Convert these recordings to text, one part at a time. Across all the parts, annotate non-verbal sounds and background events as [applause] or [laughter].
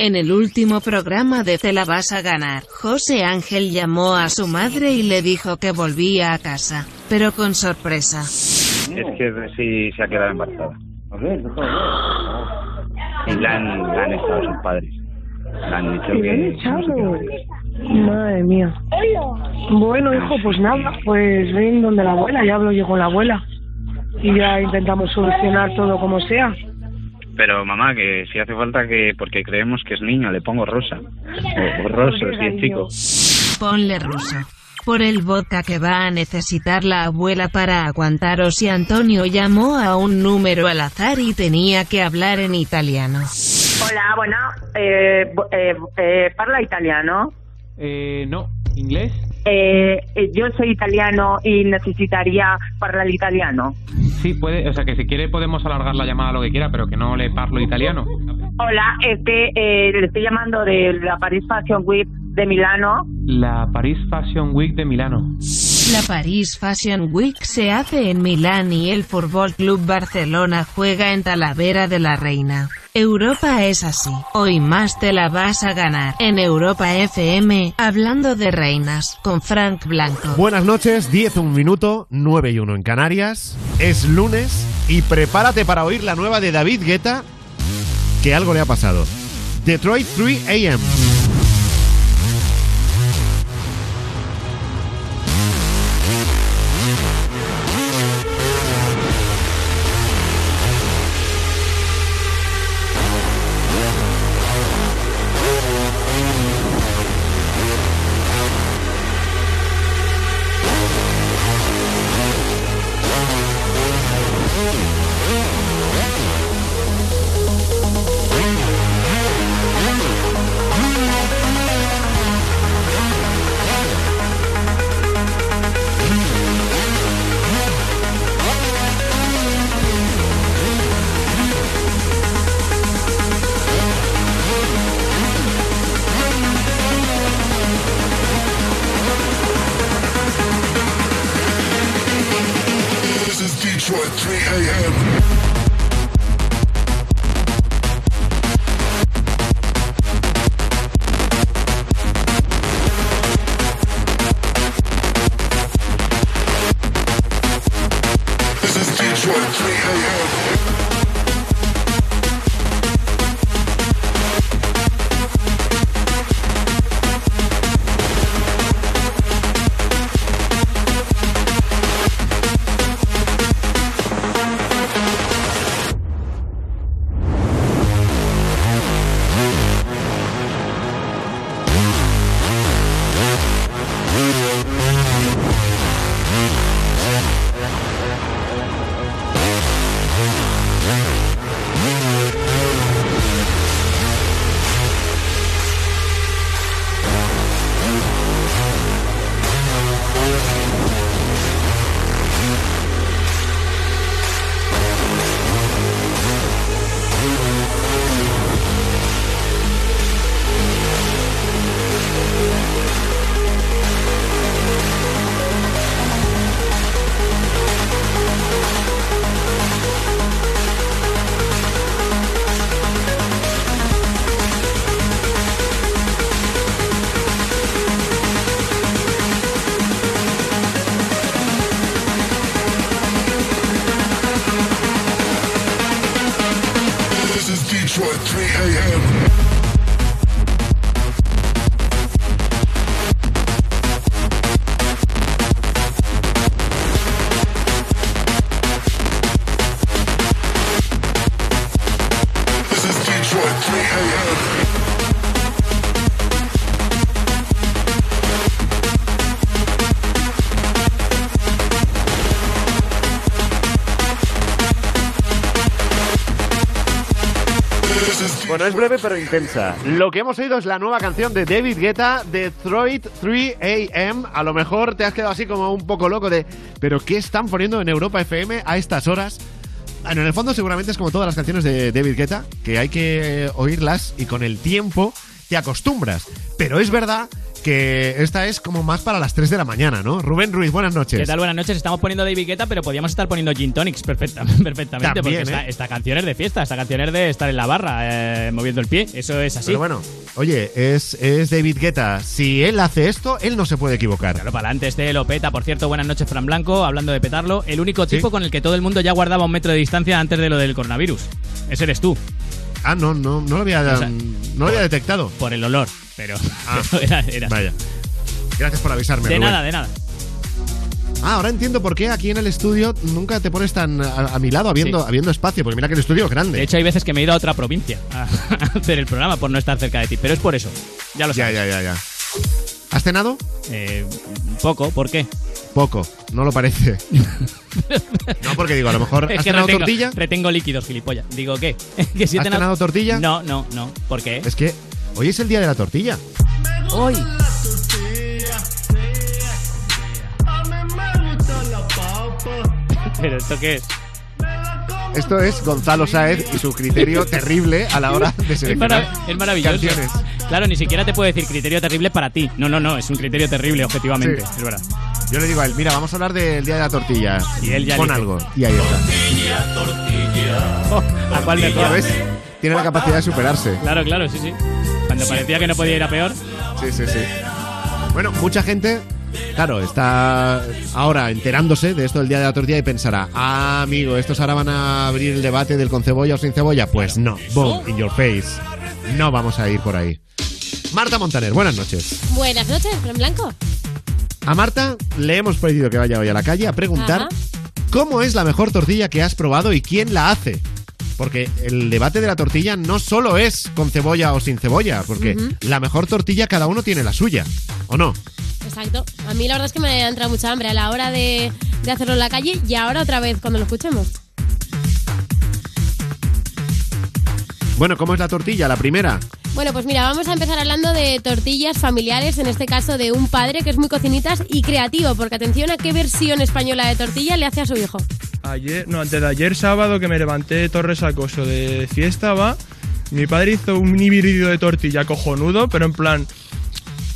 En el último programa de Te la vas a ganar, José Ángel llamó a su madre y le dijo que volvía a casa, pero con sorpresa. Es que sí se ha quedado embarazada. Y la han, la han echado sus padres. Le han dicho ¿Qué que... han echado? Madre mía. Bueno, hijo, pues nada, pues ven donde la abuela, ya hablo yo con la abuela. Y ya intentamos solucionar todo como sea. Pero mamá, que si hace falta que... Porque creemos que es niño, le pongo rosa. O, o roso, si es chico. Ponle ruso. Por el vodka que va a necesitar la abuela para aguantaros y Antonio llamó a un número al azar y tenía que hablar en italiano. Hola, bueno, eh, eh, eh, parla italiano. Eh, no. ¿Inglés? Eh, eh, yo soy italiano y necesitaría hablar italiano. Sí, puede. O sea, que si quiere podemos alargar la llamada lo que quiera, pero que no le parlo italiano. Hola, es que eh, le estoy llamando de la Paris Fashion Week de Milano. La Paris Fashion Week de Milano. La Paris Fashion Week se hace en Milán y el Fútbol Club Barcelona juega en Talavera de la Reina. Europa es así. Hoy más te la vas a ganar. En Europa FM, hablando de reinas, con Frank Blanco. Buenas noches, 10 un minuto, 9 y 1 en Canarias. Es lunes y prepárate para oír la nueva de David Guetta, que algo le ha pasado. Detroit 3 AM. Breve pero intensa. Lo que hemos oído es la nueva canción de David Guetta, Detroit 3 AM. A lo mejor te has quedado así como un poco loco de, ¿pero qué están poniendo en Europa FM a estas horas? Bueno, en el fondo seguramente es como todas las canciones de David Guetta, que hay que oírlas y con el tiempo te acostumbras. Pero es verdad que esta es como más para las 3 de la mañana, ¿no? Rubén Ruiz, buenas noches. ¿Qué tal? Buenas noches. Estamos poniendo David Guetta, pero podríamos estar poniendo Gin Tonics perfecta, [laughs] perfectamente. También, porque ¿eh? esta, esta canción es de fiesta, esta canción es de estar en la barra, eh, moviendo el pie. Eso es así. Pero bueno, oye, es, es David Guetta. Si él hace esto, él no se puede equivocar. Claro, para adelante, este lo peta. Por cierto, buenas noches, Fran Blanco. Hablando de petarlo, el único tipo con el que todo el mundo ya guardaba un metro de distancia antes de lo del coronavirus. Ese eres tú. Ah, no, no, no lo había, O sea, no lo había detectado. Por el olor, pero, Ah, [laughs] pero era, era- Vaya. Gracias por avisarme. De Rubén. nada, de nada. Ah, ahora entiendo por qué aquí en el estudio nunca te pones tan a, a mi lado habiendo, Sí. habiendo espacio, porque mira que el estudio es grande. De hecho, hay veces que me he ido a otra provincia a, [laughs] a hacer el programa por no estar cerca de ti. Pero es por eso. Ya lo ya, sabes. ya, ya, ya. ¿Has cenado? Eh, poco, ¿por qué? Poco, no lo parece. [laughs] no, porque digo, a lo mejor Es has que cenado retengo, tortilla. retengo líquidos, gilipollas. Digo, ¿qué? ¿Que si he ¿Has cenado- cenado tortilla? No, no, no. ¿Por qué? Es que hoy es el día de la tortilla. Hoy. [laughs] ¿Pero esto qué es? Esto es Gonzalo Sáez y su criterio [laughs] terrible a la hora de Es, seleccionar marav- es maravilloso. canciones. Claro, ni siquiera te puedo decir criterio terrible para ti. No, no, no, es un criterio terrible, objetivamente. Sí. Es verdad. Yo le digo a él, mira, vamos a hablar del día de la tortilla. Y él ya Pon dice- algo. Y ahí está. Oh, [laughs] ¿A cuál ¿Ya mejor? ves? Tiene la capacidad de superarse. Claro, claro, sí, sí. Cuando parecía que no podía ir a peor. Sí, sí, sí. Bueno, mucha gente, claro, está ahora enterándose de esto del día de la tortilla y pensará, ah, amigo, estos ahora van a abrir el debate del con cebolla o sin cebolla. Pues no, boom, in your face. No vamos a ir por ahí. Marta Montaner, buenas noches. Buenas noches, Fran Blanco. A Marta le hemos pedido que vaya hoy a la calle a preguntar Ajá. cómo es la mejor tortilla que has probado y quién la hace. Porque el debate de la tortilla no solo es con cebolla o sin cebolla, porque la mejor tortilla cada uno tiene la suya, ¿o no? Exacto. A mí la verdad es que me ha entrado mucha hambre a la hora de, de hacerlo en la calle y ahora otra vez cuando lo escuchemos. Bueno, ¿cómo es la tortilla? La primera. Bueno, pues mira, vamos a empezar hablando de tortillas familiares, en este caso de un padre que es muy cocinitas y creativo, porque atención a qué versión española de tortilla le hace a su hijo. Ayer, no, antes de ayer sábado que me levanté de Torres Acoso de fiesta, va. Mi padre hizo un híbrido de tortilla cojonudo, pero en plan.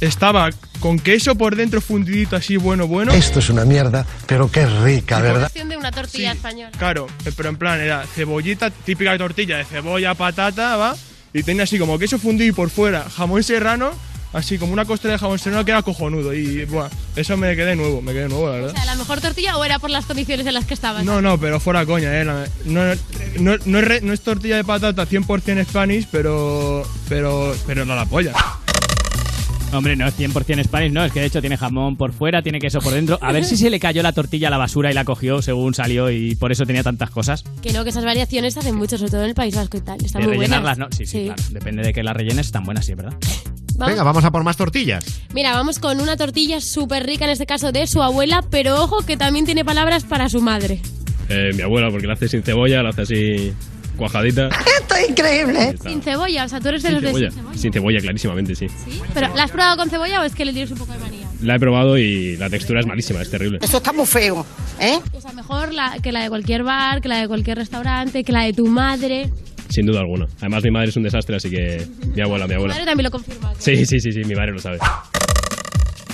Estaba con queso por dentro fundidito así, bueno, bueno. Esto es una mierda, pero qué rica, ¿verdad? Versión de una tortilla española. Claro, pero en plan era cebollita, típica tortilla de cebolla, patata, va. Y tenía así como queso fundido y por fuera jamón serrano, así como una costera de jamón serrano que era cojonudo. Y, buah, eso me quedé nuevo, me quedé nuevo, la O verdad. sea, ¿la mejor tortilla o era por las condiciones en las que estabas? No, no, pero fuera coña, eh. la- No, no, no es, re- no es tortilla de patata 100% Spanish, pero, pero, pero no la polla. Hombre, no es 100% Spanish, no, es que de hecho tiene jamón por fuera, tiene queso por dentro. A ver si se le cayó la tortilla a la basura y la cogió según salió y por eso tenía tantas cosas. Que no, que esas variaciones se hacen mucho, sobre todo en el País Vasco y tal. Están de muy buenas. rellenarlas, ¿no? Sí, sí, claro. Depende de que las rellenes, están buenas, sí, es verdad. [laughs] Vamos- Venga, vamos a por más tortillas. Mira, vamos con una tortilla súper rica, en este caso de su abuela, pero ojo que también tiene palabras para su madre. Eh, mi abuela, porque la hace sin cebolla, la hace así cuajadita. Esto es increíble. Está. Sin cebolla, o sea, tú eres de Sin los de cebolla. sin cebolla. Sin cebolla, clarísimamente, sí. Pero, ¿la has probado con cebolla o es que le tienes un poco de manía? La he probado y la textura es malísima, es terrible. Eso está muy feo, ¿eh? O sea, mejor la, que la de cualquier bar, que la de cualquier restaurante, que la de tu madre. Sin duda alguna. Además, mi madre es un desastre, así que mi abuela, mi abuela. madre también lo confirma. Sí, sí, sí, sí, mi madre lo sabe.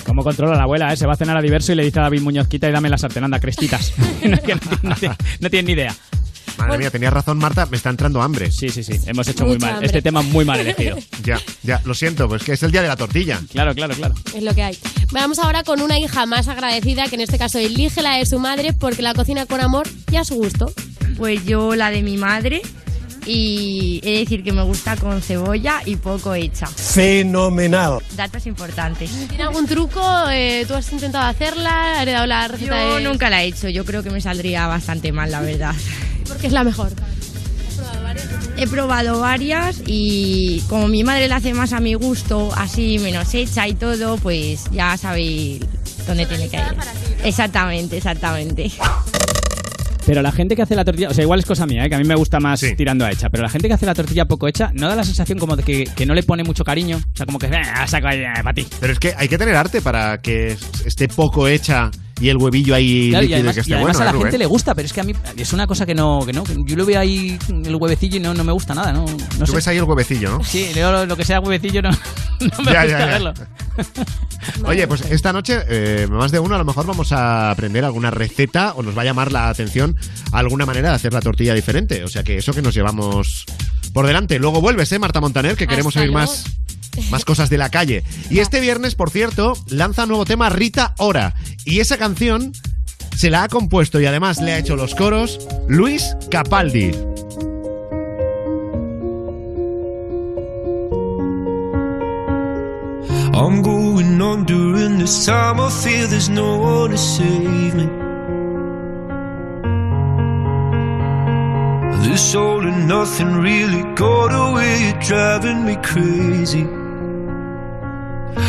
¿Cómo controla la abuela, eh? Se va a cenar a diverso y le dice a David Muñoz, quita y dame la sartén, anda, crestitas. [laughs] no, no, no no tiene ni idea. Madre mía, tenías razón, Marta, me está entrando hambre. Sí, sí, sí, hemos hecho muy mal. hambre. Este tema muy mal elegido. [laughs] Ya, ya, lo siento, pues que es el día de la tortilla. Claro, claro, claro. Es lo que hay. Vamos ahora con una hija más agradecida, que en este caso elige la de su madre porque la cocina con amor y a su gusto. Pues yo la de mi madre y he de decir que me gusta con cebolla y poco hecha. Fenomenal. Datos importantes. ¿Tiene algún truco? Eh, ¿Tú has intentado hacerla? ¿Has heredado la receta Yo de- nunca la he hecho, yo creo que me saldría bastante mal, la verdad. Porque es la mejor. He probado varias y como mi madre la hace más a mi gusto, así menos hecha y todo, pues ya sabéis dónde tiene que ir. Exactamente, exactamente. Pero la gente que hace la tortilla, o sea, igual es cosa mía, ¿eh? que a mí me gusta más tirando a hecha, pero la gente que hace la tortilla poco hecha, ¿no da la sensación como de que, que no le pone mucho cariño? O sea, como que, "Ah, saco ahí, para ti. Pero es que hay que tener arte para que esté poco hecha y el huevillo ahí Claro, y líquido además, que y esté además bueno. a la ¿eh, Rubén? gente le gusta, pero es que a mí es una cosa que no, que no, que yo lo veo ahí el huevecillo y no, no me gusta nada, no, no Tú sé. ves ahí el huevecillo, ¿no? Sí, lo, lo que sea huevecillo no, [laughs] no me Ya, gusta ya, ya. verlo. [laughs] Oye, pues esta noche, eh, más de uno, a lo mejor vamos a aprender alguna receta o nos va a llamar la atención alguna manera de hacer la tortilla diferente. O sea que eso que nos llevamos por delante. Luego vuelves, ¿eh, Marta Montaner? Que queremos Hasta oír luego. más, más cosas de la calle. Y este viernes, por cierto, lanza nuevo tema Rita Ora. Y esa canción se la ha compuesto y además le ha hecho los coros Luis Capaldi. I'm going on during this time. I feel there's no one to save me. This all and nothing really got away. You're driving me crazy.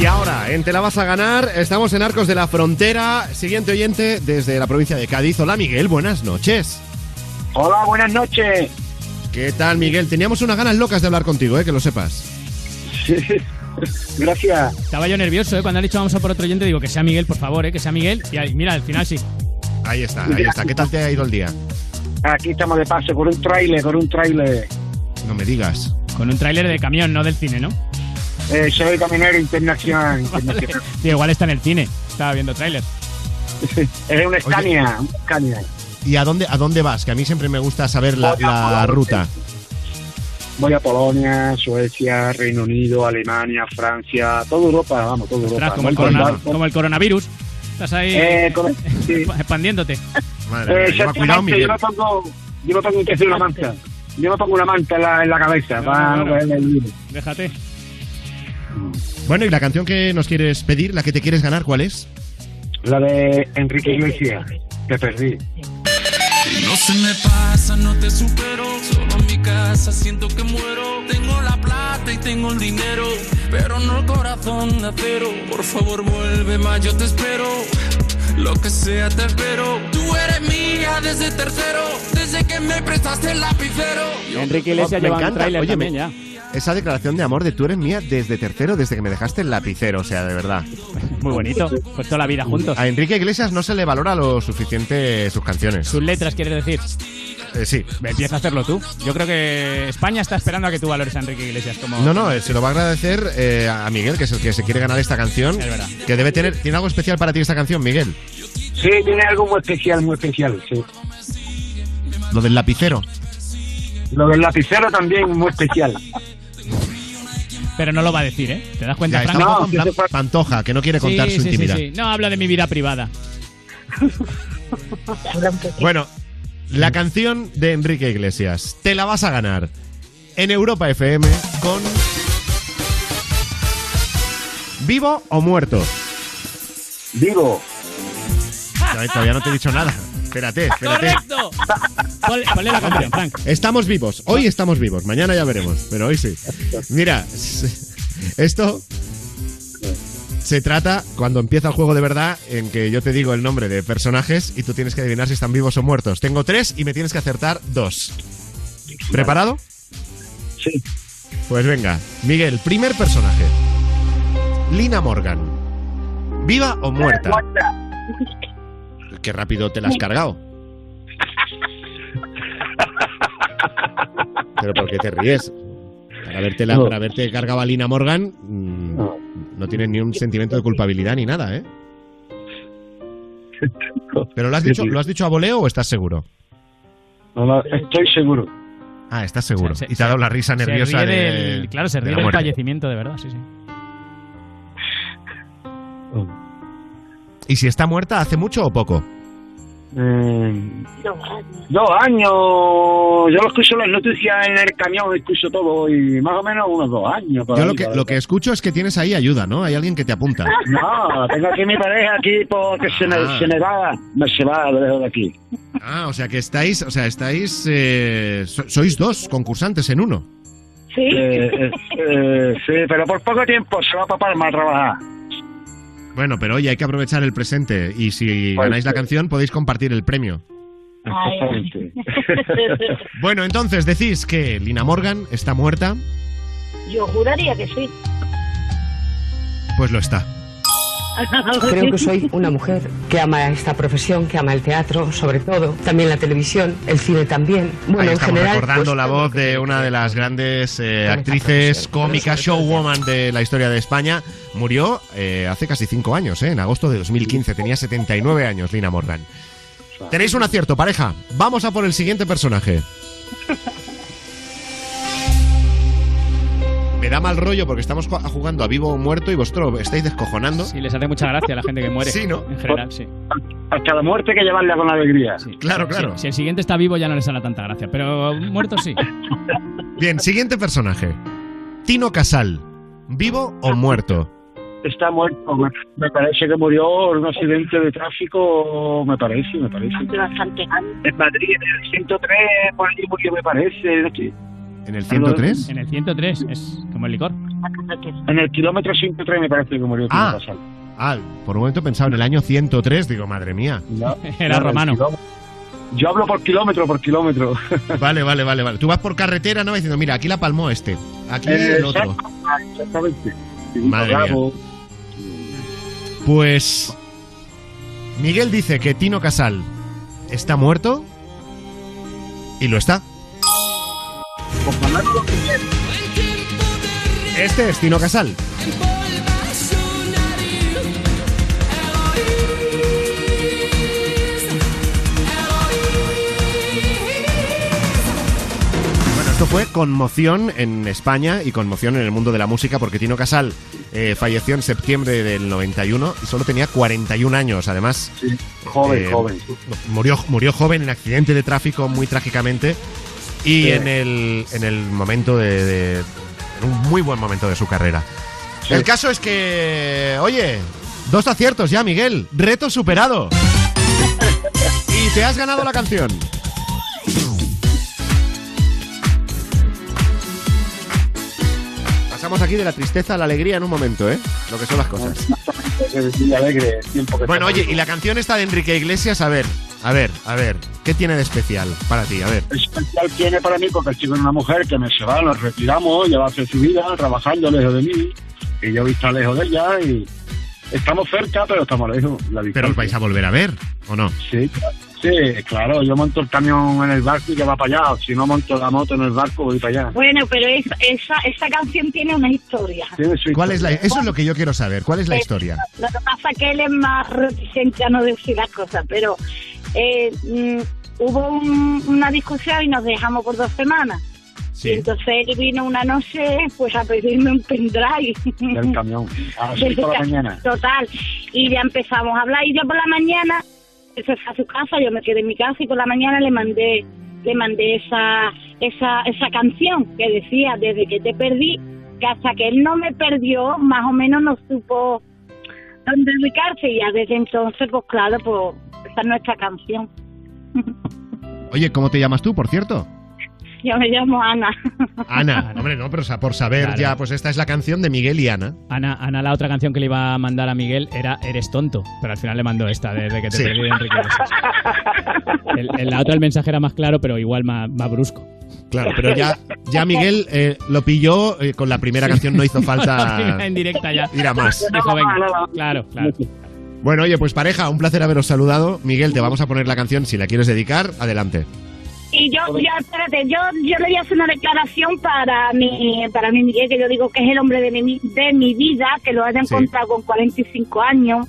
Y ahora, en Te la vas a ganar, estamos en Arcos de la Frontera. Siguiente oyente desde la provincia de Cádiz. Hola Miguel, buenas noches. Hola, buenas noches. ¿Qué tal Miguel? Teníamos unas ganas locas de hablar contigo, eh, que lo sepas. Gracias. Estaba yo nervioso, ¿eh? Cuando han dicho vamos a por otro oyente, digo que sea Miguel, por favor, ¿eh? Que sea Miguel. Y ahí, mira, al final sí. Ahí está, ahí está. ¿Qué tal te ha ido el día? Aquí estamos de paso por un tráiler, por un tráiler. No me digas. Con un tráiler de camión, no del cine, ¿no? Eh, soy camionero internacional. [laughs] internacional. Sí, igual está en el cine. Estaba viendo tráiler. Es un Scania, un Scania. ¿Y a dónde, a dónde vas? Que a mí siempre me gusta saber la, la ruta. Voy a Polonia, Suecia, Reino Unido, Alemania, Francia, toda Europa, vamos, toda Europa. Ostras, como el, corona- como coronavirus. Estás ahí Eh, con- [laughs] expandiéndote. Eh, exactamente, yo me pongo, yo me pongo que hacer una manta. Yo me pongo una manta en la, en la cabeza para no el virus. Déjate. Bueno, ¿y la canción que nos quieres pedir, la que te quieres ganar, cuál es? La de Enrique Iglesias, te perdí. No se me pasa, no te supero. Solo en mi casa siento que muero. Tengo la plata y tengo el dinero, pero no el corazón de acero. Por favor, vuelve más, yo te espero. Lo que sea te espero. Tú eres mía desde tercero, desde que me prestaste el lapicero. Enrique Iglesias Me lleva un tráiler Oye, también me- ya. Esa declaración de amor de tú eres mía desde tercero, desde que me dejaste el lapicero, o sea, de verdad. Muy bonito. Pues toda la vida juntos. A Enrique Iglesias no se le valora lo suficiente sus canciones. Sus letras, quieres decir. Eh, sí. Empieza a hacerlo tú. Yo creo que España está esperando a que tú valores a Enrique Iglesias como. No, no, eh, se lo va a agradecer eh, a Miguel, que es el que se quiere ganar esta canción. Es verdad. Que debe tener. ¿Tiene algo especial para ti esta canción, Miguel? Sí, tiene algo muy especial, muy especial, sí. Lo del lapicero. Lo del lapicero también muy especial. Pero no lo va a decir, ¿eh? ¿Te das cuenta, Frank? plan Pantoja, que no quiere contar Sí, su sí, sí, intimidad. sí. No habla de mi vida privada. [laughs] Bueno, la canción de Enrique Iglesias. Te la vas a ganar en Europa FM con. ¿Vivo o muerto? Vivo. No, todavía no te he dicho nada. Espérate, espérate. ¡Correcto! Ponle, ponle la canción, Frank. Estamos vivos. Hoy estamos vivos. Mañana ya veremos. Pero hoy sí. Mira, [laughs] esto se trata cuando empieza el juego de verdad en que yo te digo el nombre de personajes y tú tienes que adivinar si están vivos o muertos. Tengo tres y me tienes que acertar dos. ¿Preparado? Sí. Pues venga, Miguel, primer personaje. Lina Morgan. ¿Viva o muerta? Qué rápido te la has cargado. Pero ¿por qué te ríes? Para haberte, la, No. para haberte cargado a Lina Morgan, mm, no tienes ni un sentimiento de culpabilidad ni nada, ¿eh? ¿Pero lo has dicho, ¿lo has dicho a voleo o estás seguro? No, no, estoy seguro. Ah, estás seguro. Se- y te ha dado la risa Se nerviosa ríe de- del- claro, se ríe del fallecimiento, de verdad, sí, sí. ¿Y si está muerta hace mucho o poco? Mm, dos años. Yo lo escucho las noticias en el camión, escucho todo y más o menos unos dos años. Yo ahí, lo que, lo que escucho es que tienes ahí ayuda, ¿no? Hay alguien que te apunta. [laughs] No, tengo aquí mi pareja aquí porque se me, Ah. se me va, me se va de lejos de aquí. Ah, o sea que estáis, o sea, estáis, eh, so- sois dos concursantes en uno. Sí. Eh, eh, sí, pero por poco tiempo se va para Palma a trabajar. Bueno, pero oye, hay que aprovechar el presente y si Pues ganáis la canción podéis compartir el premio. Exactamente. [laughs] Bueno, entonces decís que Lina Morgan está muerta, Yo juraría que sí. pues lo está. [laughs] Creo que soy una mujer que ama esta profesión, que ama el teatro, sobre todo, también la televisión, el cine también. Bueno, Ahí en general. recordando pues, la voz de una de las grandes eh, actrices cómicas, showwoman de la historia de España. Murió eh, hace casi cinco años, eh, en agosto de 2015. Tenía 79 años, Lina Morgan. Tenéis un acierto, pareja. Vamos a por el siguiente personaje. [laughs] Me da mal rollo porque estamos ju- jugando a vivo o muerto y vosotros estáis descojonando. Sí, les hace mucha gracia a la gente que muere. [laughs] Sí, ¿no? En general, sí. Hasta la muerte hay que llevarla con alegría. Claro, claro. Si el siguiente está vivo ya no les hará tanta gracia, pero muerto sí. [laughs] Bien, siguiente personaje. Tino Casal. ¿Vivo o muerto? Está muerto. Me, me parece que murió en un accidente de tráfico. Me parece, me parece. Bastante. En Madrid, en el 103, por allí murió, me parece. ¿En el 103? En el 103, es como el licor. En el kilómetro 103 me parece que murió. Tino Ah, Casal. ah, por un momento he pensado en el año 103. Digo, madre mía. No, [laughs] Era no, romano. Yo hablo por kilómetro, por kilómetro. [laughs] Vale, vale, vale, vale. Tú vas por carretera, ¿no? Diciendo, mira, aquí la palmó este. Aquí el otro. Exactamente. Madre mía. Pues. Miguel dice que Tino Casal está muerto. Y lo está. Este es Tino Casal. Bueno, esto fue conmoción en España y conmoción en el mundo de la música porque Tino Casal eh, falleció en septiembre del 91 y solo tenía 41 años. Además, Joven, eh, joven. Murió, murió joven en accidente de tráfico muy trágicamente y Sí. en, el, en el momento de, de- en un muy buen momento de su carrera. Sí. El caso es que, oye, dos aciertos ya, Miguel. Reto superado. [laughs] y te has ganado la canción. Pasamos aquí de la tristeza a la alegría en un momento, ¿eh? Lo que son las cosas. [laughs] Y alegre, el tiempo que Bueno, oye, y la canción esta de Enrique Iglesias, a ver, a ver, a ver, ¿qué tiene de especial para ti? A ver. especial tiene para mí porque el chico es una mujer que me se va, nos retiramos, ella va a hacer su vida trabajando lejos de mí y yo estar lejos de ella y estamos cerca pero estamos lejos. La Pero os vais a volver a ver, ¿o no? Sí, Sí, claro, yo monto el camión en el barco y que va para allá. Si no monto la moto en el barco, voy para allá. Bueno, pero es- esa, esa canción tiene una historia. ¿Cuál es la, eso es lo que yo quiero saber. ¿Cuál es la Eh, historia? Lo que pasa es que él es más reticente a no decir las cosas, pero eh, mm, hubo un- una discusión y nos dejamos por dos semanas. Sí. Y entonces él vino una noche pues a pedirme un pendrive. Del camión. [laughs] A las por la mañana. Total. Y ya empezamos a hablar y yo por la mañana, se fue a su casa, yo me quedé en mi casa y por la mañana le mandé le mandé esa esa esa canción que decía desde que te perdí que hasta que él no me perdió más o menos no supo dónde ubicarse y ya desde entonces pues claro pues esa es nuestra canción [laughs] Oye, ¿cómo te llamas tú, por cierto? [laughs] yo me llamo Ana Ana. [laughs] Hombre, no, pero o sea, por saber Claro. ya, pues esta es la canción de Miguel y Ana. Ana, Ana, la otra canción que le iba a mandar a Miguel era Eres tonto, pero al final le mandó esta, desde que te Sí. perdí de Enrique. [laughs] El, el- la otra el mensaje era más claro, pero igual más, más brusco. Claro, pero ya, ya Miguel eh, lo pilló eh, con la primera canción, no hizo falta en directa ya. ir a más. Dijo, venga, claro, claro. Bueno, oye, pues pareja, un placer haberos saludado. Miguel, te vamos a poner la canción, si la quieres dedicar, adelante. Y yo, ya, espérate, yo, yo le voy a hacer una declaración para mi, para mi Miguel, que yo digo que es el hombre de mi, de mi vida, que lo haya Sí. encontrado con 45 años.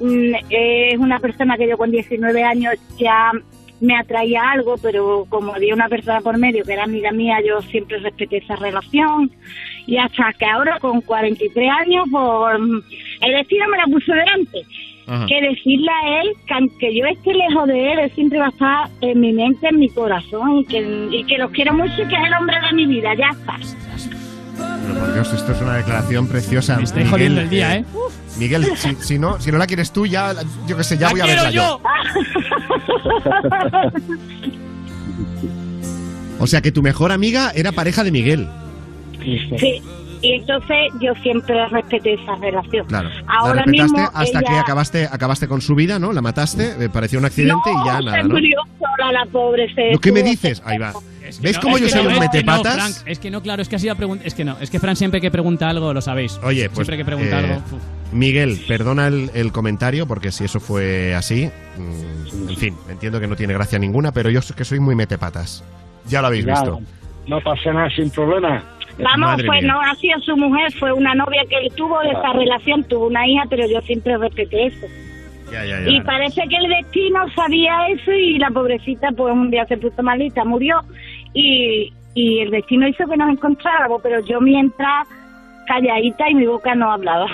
Mm, es una persona que yo con 19 años ya me atraía algo, pero como había una persona por medio que era amiga mía, yo siempre respeté esa relación. Y hasta que ahora con 43 años, pues el destino me la puso delante Ajá. que decirle a él que aunque yo esté lejos de él, él siempre va a estar en mi mente, en mi corazón y que, y que lo quiero mucho y que es el hombre de mi vida, ya está. Pero por Dios, esto es una declaración preciosa. Me estáis jodiendo el día, ¿eh? Miguel, si, si no, si no la quieres tú, ya, yo qué sé, ya ¡La voy a verla yo. [laughs] O sea que tu mejor amiga era pareja de Miguel. Sí, y entonces yo siempre respeté esa relación. Claro. Ahora la mismo hasta ella- que acabaste, acabaste con su vida, ¿no? La mataste, eh, pareció un accidente y ya no, nada, se ¿no? murió sola la pobre. Se ¿Lo que me dices? Ahí va. ¿Ves No, cómo es yo que soy no, un es que no, metepatas? Frank, es que no, claro, es que ha sido pregunta. Es que no, es que Fran siempre que pregunta algo lo sabéis. Oye, pues. Siempre que pregunta eh, algo. uf. Miguel, perdona el, el comentario, porque si eso fue así. mm, en fin, entiendo que no tiene gracia ninguna, pero yo es que soy muy metepatas. Ya lo habéis Ya, visto. No pasa nada sin problema. Vamos, Madre pues mía. no ha sido su mujer, fue una novia que él tuvo de esa relación, tuvo una hija, pero yo siempre respeté eso. Ya, ya, ya. Y parece que el destino sabía eso y la pobrecita pues un día se puso malita, murió y, y el destino hizo que nos encontráramos, pero yo mientras calladita y mi boca no hablaba.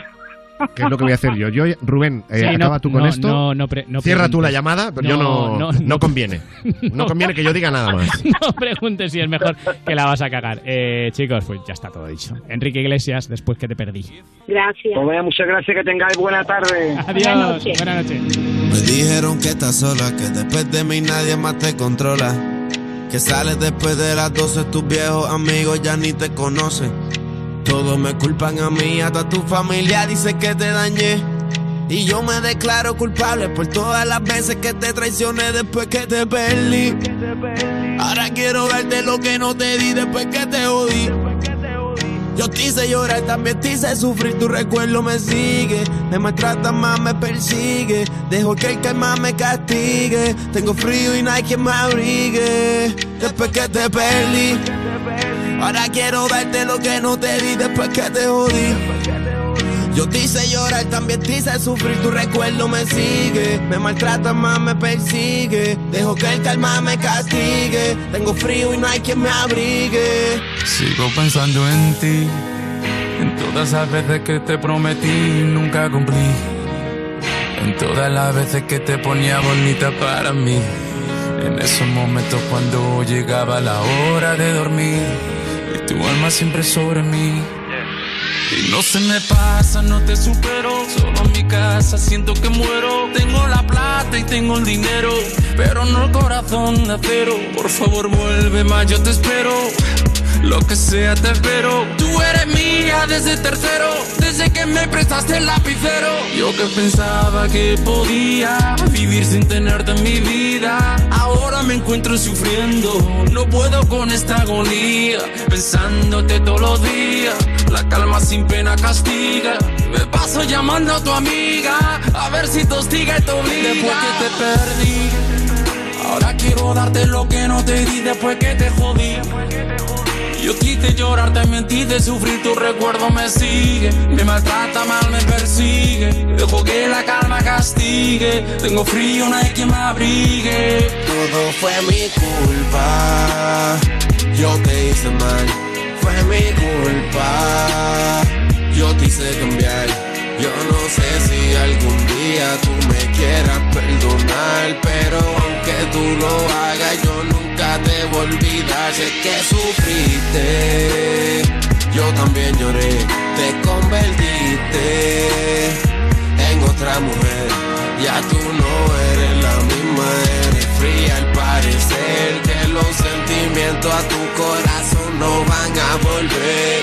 ¿Qué es lo que voy a hacer yo? Yo, Rubén, eh, Sí, no- acaba tú con no- esto. no- no pre- no Cierra tú la preguntes. llamada, pero No, yo no, no, no, no. conviene. [laughs] No conviene que yo diga nada más. [laughs] no preguntes si es mejor que la vas a cagar. Eh, chicos, pues ya está todo dicho. Enrique Iglesias, después que te perdí. Gracias. Pues vaya, muchas gracias, que tengáis buena tarde. Adiós. Buenas noches. Me dijeron que estás sola, que después de mí nadie más te controla. Que sales después de las 12, tus viejos amigos ya ni te conocen. Todos me culpan a mí, hasta tu familia dice que te dañé. Y yo me declaro culpable por todas las veces que te traicioné después que te perdí. Ahora quiero darte lo que no te di después que te jodí. Yo te hice llorar, también te hice sufrir, tu recuerdo me sigue. Me maltrata más, me persigue. Dejo que el calma me castigue. Tengo frío y no hay quien me abrigue. Después que te perdí. Ahora quiero darte lo que no te di después que te jodí. Yo te hice llorar, también te hice sufrir, tu recuerdo me sigue. Me maltrata más, me persigue. Dejo que el calma me castigue. Tengo frío y no hay quien me abrigue. Sigo pensando en ti, en todas las veces que te prometí y nunca cumplí. En todas las veces que te ponía bonita para mí. En esos momentos cuando llegaba la hora de dormir y tu alma siempre sobre mí. Y no se me pasa, no te supero. Solo en mi casa siento que muero. Tengo la plata y tengo el dinero, pero no el corazón de acero. Por favor, vuelve más, yo te espero. Lo que sea te espero. Tú eres mía desde tercero, desde que me prestaste el lapicero. Yo que pensaba que podía vivir sin tenerte en mi vida. Ahora me encuentro sufriendo. No puedo con esta agonía. Pensándote todos los días. La calma sin pena castiga. Me paso llamando a tu amiga. A ver si te hostiga y te obliga. Después que te perdí. Ahora quiero darte lo que no te di después que te jodí. Yo quise llorarte, mentí de sufrir, tu recuerdo me sigue. Me maltrata mal, me persigue. Dejo que la calma castigue. Tengo frío, no hay quien me abrigue. Todo fue mi culpa. Yo te hice mal. Fue mi culpa. Yo te hice cambiar. Yo no sé si algún día tú me quieras perdonar, pero aunque tú lo hagas, yo nunca te voy a olvidar. Sé que sufriste, yo también lloré, te convertiste en otra mujer. Ya tú no eres la misma, eres fría al parecer que los sentimientos a tu corazón no van a volver.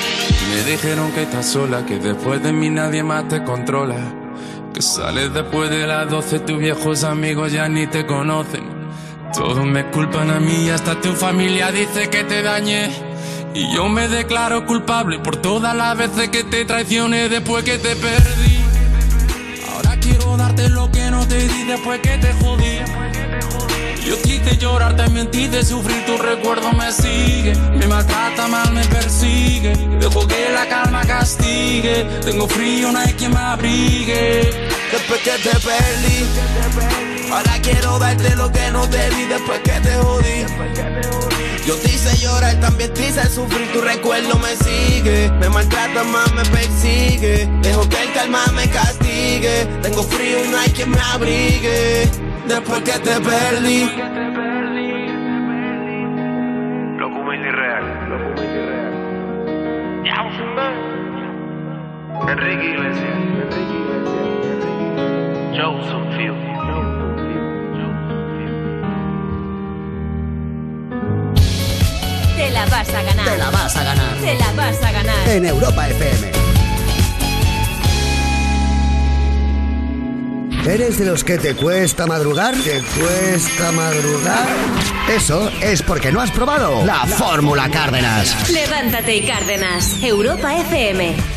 Me dijeron que estás sola, que después de mí nadie más te controla. Que sales después de las 12, tus viejos amigos ya ni te conocen. Todos me culpan a mí, hasta tu familia dice que te dañé. Y yo me declaro culpable por todas las veces que te traicioné después que te perdí. Ahora quiero darte lo que no te di después que te jodí. Yo quise llorarte, mentí de sufrir, tu recuerdo me sigue. Me maltrata mal, me persigue. Dejo que la calma castigue. Tengo frío, no hay quien me abrigue. Después que te perdí, ahora quiero darte lo que no te di después que te jodí. Yo te hice llorar, también te hice sufrir, tu recuerdo me sigue. Me maltrata más, me persigue. Dejo que el calma me castigue. Tengo frío y no hay quien me abrigue. Después que te perdí. Loco irreal. Loco irreal. Enrique Iglesias. Joseph Field. La vas a ganar. Te la vas a ganar. Te la vas a ganar. En Europa FM. ¿Eres de los que te cuesta madrugar? ¿Te cuesta madrugar? Eso es porque no has probado la Fórmula Cárdenas. Levántate y Cárdenas. Europa FM.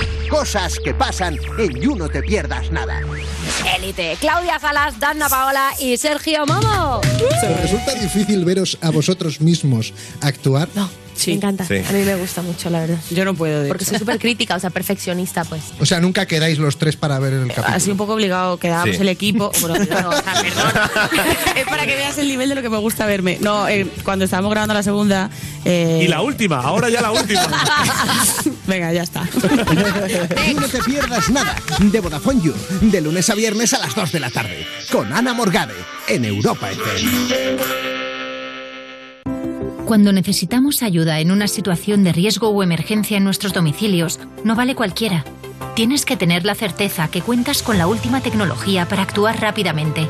Cosas que pasan en You No Te Pierdas Nada. Élite. Claudia Salas, Dana Paola y Sergio Momo. ¿Os resulta difícil veros a vosotros mismos actuar? No. Me encanta. Sí. A mí me gusta mucho, la verdad. Yo no puedo, de Porque hecho. soy súper crítica, o sea, perfeccionista, pues. O sea, nunca quedáis los tres para ver el capítulo. Así un poco obligado, quedábamos Sí. el equipo. Bueno, no, o sea, perdón. [laughs] es para que veas el nivel de lo que me gusta verme. No, eh, cuando estábamos grabando la segunda. eh, Y la última, ahora ya la última. [laughs] Venga, ya está. You [laughs] No Te Pierdas Nada, de Vodafone You, de lunes a viernes a las 2 de la tarde, con Ana Morgade, en Europa FM. Cuando necesitamos ayuda en una situación de riesgo o emergencia en nuestros domicilios, no vale cualquiera. Tienes que tener la certeza que cuentas con la última tecnología para actuar rápidamente.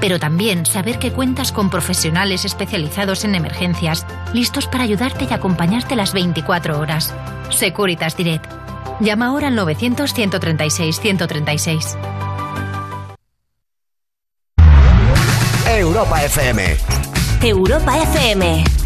Pero también saber que cuentas con profesionales especializados en emergencias, listos para ayudarte y acompañarte las 24 horas. Securitas Direct. Llama ahora al 900-136-136. Europa FM. Europa FM.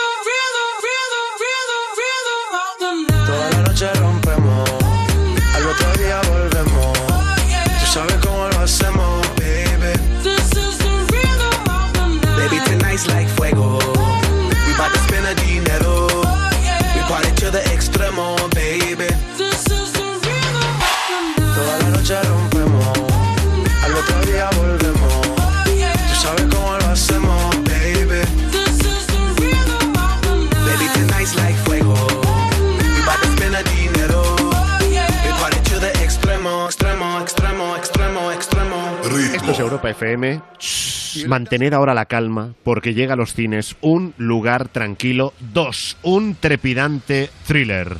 Europa FM. Shh, Mantened ahora la calma porque llega a los cines Un lugar tranquilo 2, un trepidante thriller.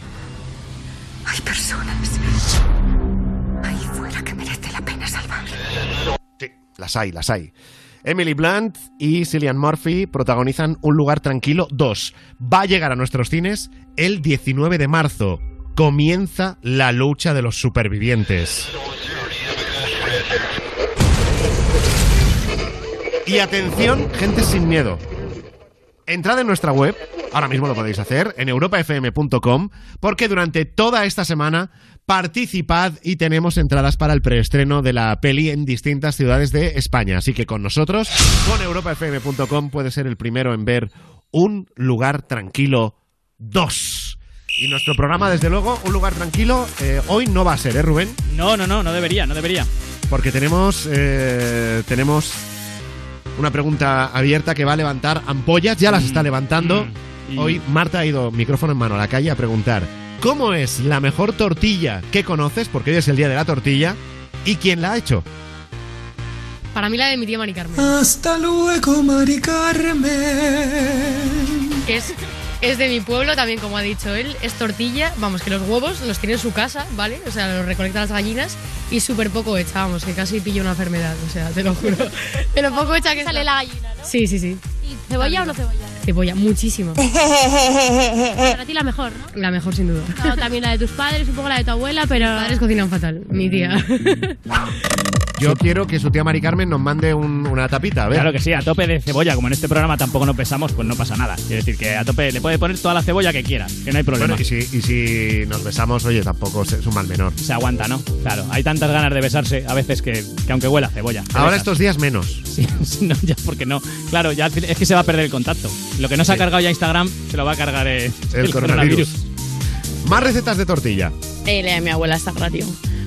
Hay personas ahí fuera que merece la pena salvar. Sí, las hay, las hay. Emily Blunt y Cillian Murphy protagonizan Un lugar tranquilo 2. Va a llegar a nuestros cines el 19 de marzo. Comienza la lucha de los supervivientes. Y atención, gente sin miedo. Entrad en nuestra web, ahora mismo lo podéis hacer, en europafm.com, porque durante toda esta semana participad y tenemos entradas para el preestreno de la peli en distintas ciudades de España. Así que con nosotros, con europafm.com, puede ser el primero en ver Un lugar tranquilo 2. Y nuestro programa, desde luego, Un lugar tranquilo, eh, hoy no va a ser, ¿eh, Rubén? No, no, no, no debería, no debería. Porque tenemos, eh, tenemos una pregunta abierta que va a levantar ampollas, ya las está levantando. Mm. Hoy Marta ha ido micrófono en mano a la calle a preguntar ¿Cómo es la mejor tortilla que conoces? Porque hoy es el día de la tortilla. ¿Y quién la ha hecho? Para mí la de mi tía Mari Carmen. Hasta luego, Mari Carmen. Que es, es de mi pueblo también, como ha dicho él. Es tortilla. Vamos, que los huevos los tiene en su casa, ¿vale? O sea, los recolecta las gallinas. Y súper poco hecha, vamos, que casi pillo una enfermedad. O sea, te lo juro. [laughs] de lo poco hecha que Sale está. la gallina, ¿no? Sí, sí, sí. ¿Y cebolla o no cebolla? Cebolla, muchísimo. [laughs] Para ti la mejor, ¿no? La mejor, sin duda. Claro, también la de tus padres, un poco la de tu abuela, pero... Mis padres cocinan fatal, mi tía. [laughs] Yo quiero que su tía Mari Carmen nos mande un- una tapita, a ver. Claro que sí, a tope de cebolla. Como en este programa tampoco nos pesamos, pues no pasa nada. Quiere decir que a tope le puede poner toda la cebolla que quiera, que no hay problema. Bueno, y si, y si nos besamos, oye, tampoco es un mal menor. Se aguanta, ¿no? Claro, hay tantas ganas de besarse a veces que, que aunque huela a cebolla. te Ahora besas. estos días menos. [laughs] Sí, sí, no, ya porque no. Claro, ya es que se va a perder el contacto. Lo que no se ha cargado ya Instagram se lo va a cargar eh, El, coronavirus. Más recetas de tortilla. Eh, la de mi abuela es sagrada, tío.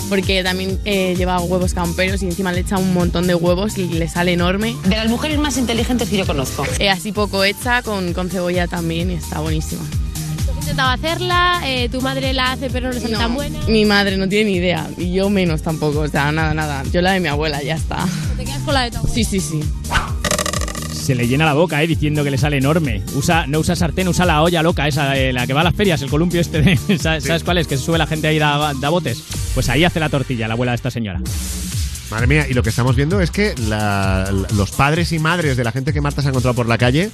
Porque también eh, lleva huevos camperos y encima le echa un montón de huevos y le sale enorme. De las mujeres más inteligentes que yo conozco. Eh, así poco hecha, con, con cebolla también y está buenísima. Has intentado hacerla, eh, tu madre la hace pero no le sale tan buena. Mi madre no tiene ni idea y yo menos tampoco, o sea, nada, nada. Yo la de mi abuela, ya está. Te quedas con la de tu abuela. Sí, sí, sí. Se le llena la boca, eh, diciendo que le sale enorme. Usa, no usa sartén, usa la olla loca, esa, eh, la que va a las ferias, el columpio este. de- [laughs] ¿sabes, sabes cuál es? Que se sube la gente ahí da, da botes. Pues ahí hace la tortilla, la abuela de esta señora. Madre mía, y lo que estamos viendo es que la- los padres y madres de la gente que Marta se ha encontrado por la calle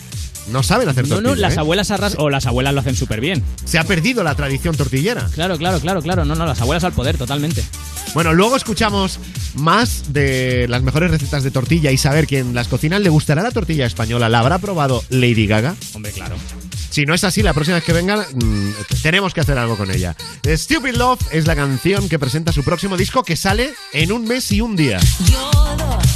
no saben hacer No, tortilla. no, las ¿eh? abuelas arras o las abuelas lo hacen súper bien. Se ha perdido la tradición tortillera. Claro, claro, claro, claro. No, no, las abuelas al poder, totalmente. Bueno, luego escuchamos más de las mejores recetas de tortilla y saber quién las cocina. ¿Le gustará la tortilla española? ¿La habrá probado Lady Gaga? Hombre, claro. Si no es así, la próxima vez que venga mm, tenemos que hacer algo con ella. Stupid Love es la canción que presenta su próximo disco que sale en un mes y un día. You're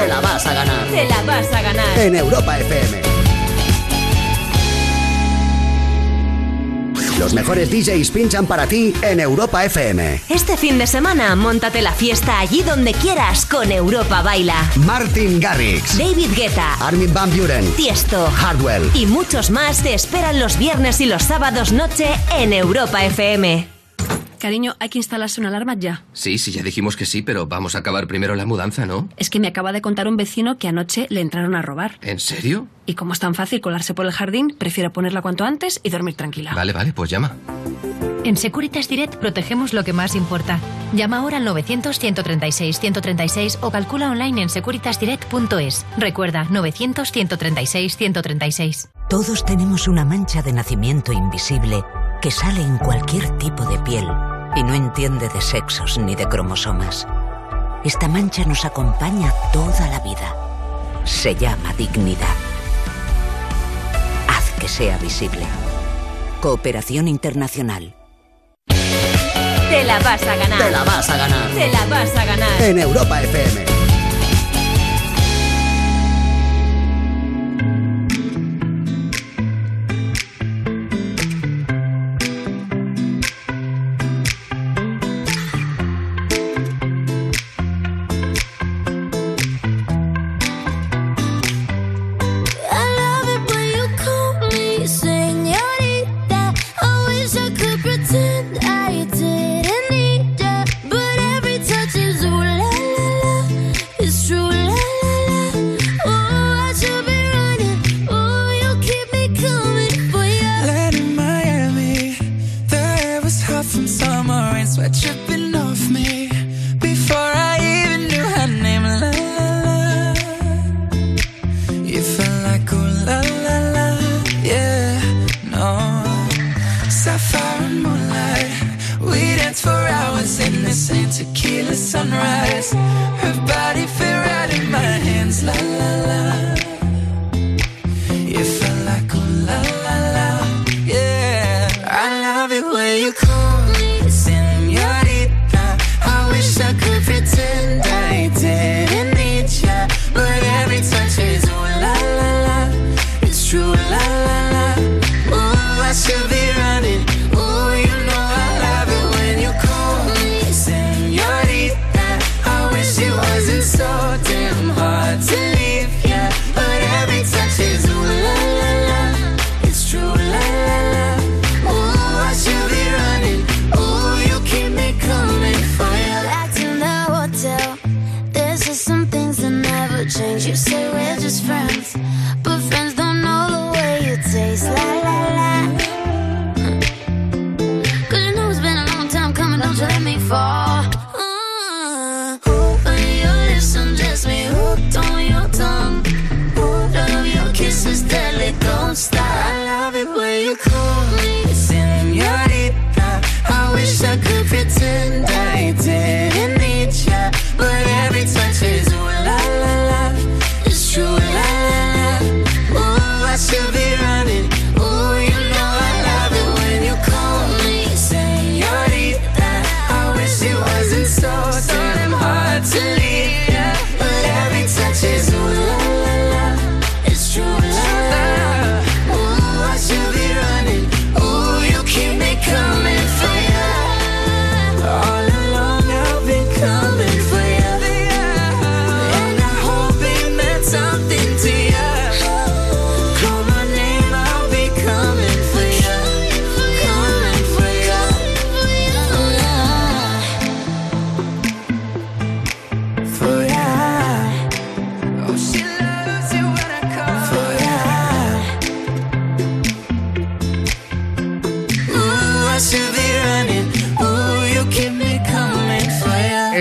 Te la vas a ganar. Te la vas a ganar. En Europa FM. Los mejores DJs pinchan para ti en Europa FM. Este fin de semana, montate la fiesta allí donde quieras con Europa Baila. Martin Garrix, David Guetta, Armin Van Buren, Tiesto, Hardwell. y muchos más te esperan los viernes y los sábados noche en Europa FM. Cariño, hay que instalarse una alarma ya. Sí, sí, ya dijimos que sí, pero vamos a acabar primero la mudanza, ¿no? Es que me acaba de contar un vecino que anoche le entraron a robar. ¿En serio? Y como es tan fácil colarse por el jardín, prefiero ponerla cuanto antes y dormir tranquila. Vale, vale, pues llama. En Securitas Direct protegemos lo que más importa. Llama ahora al 900-136-136 o calcula online en securitasdirect.es. Recuerda, 900-136-136. Todos tenemos una mancha de nacimiento invisible que sale en cualquier tipo de piel y no entiende de sexos ni de cromosomas. Esta mancha nos acompaña toda la vida. Se llama dignidad. Haz que sea visible. Cooperación Internacional. Te la vas a ganar. Te la vas a ganar. Te la vas a ganar. En Europa FM.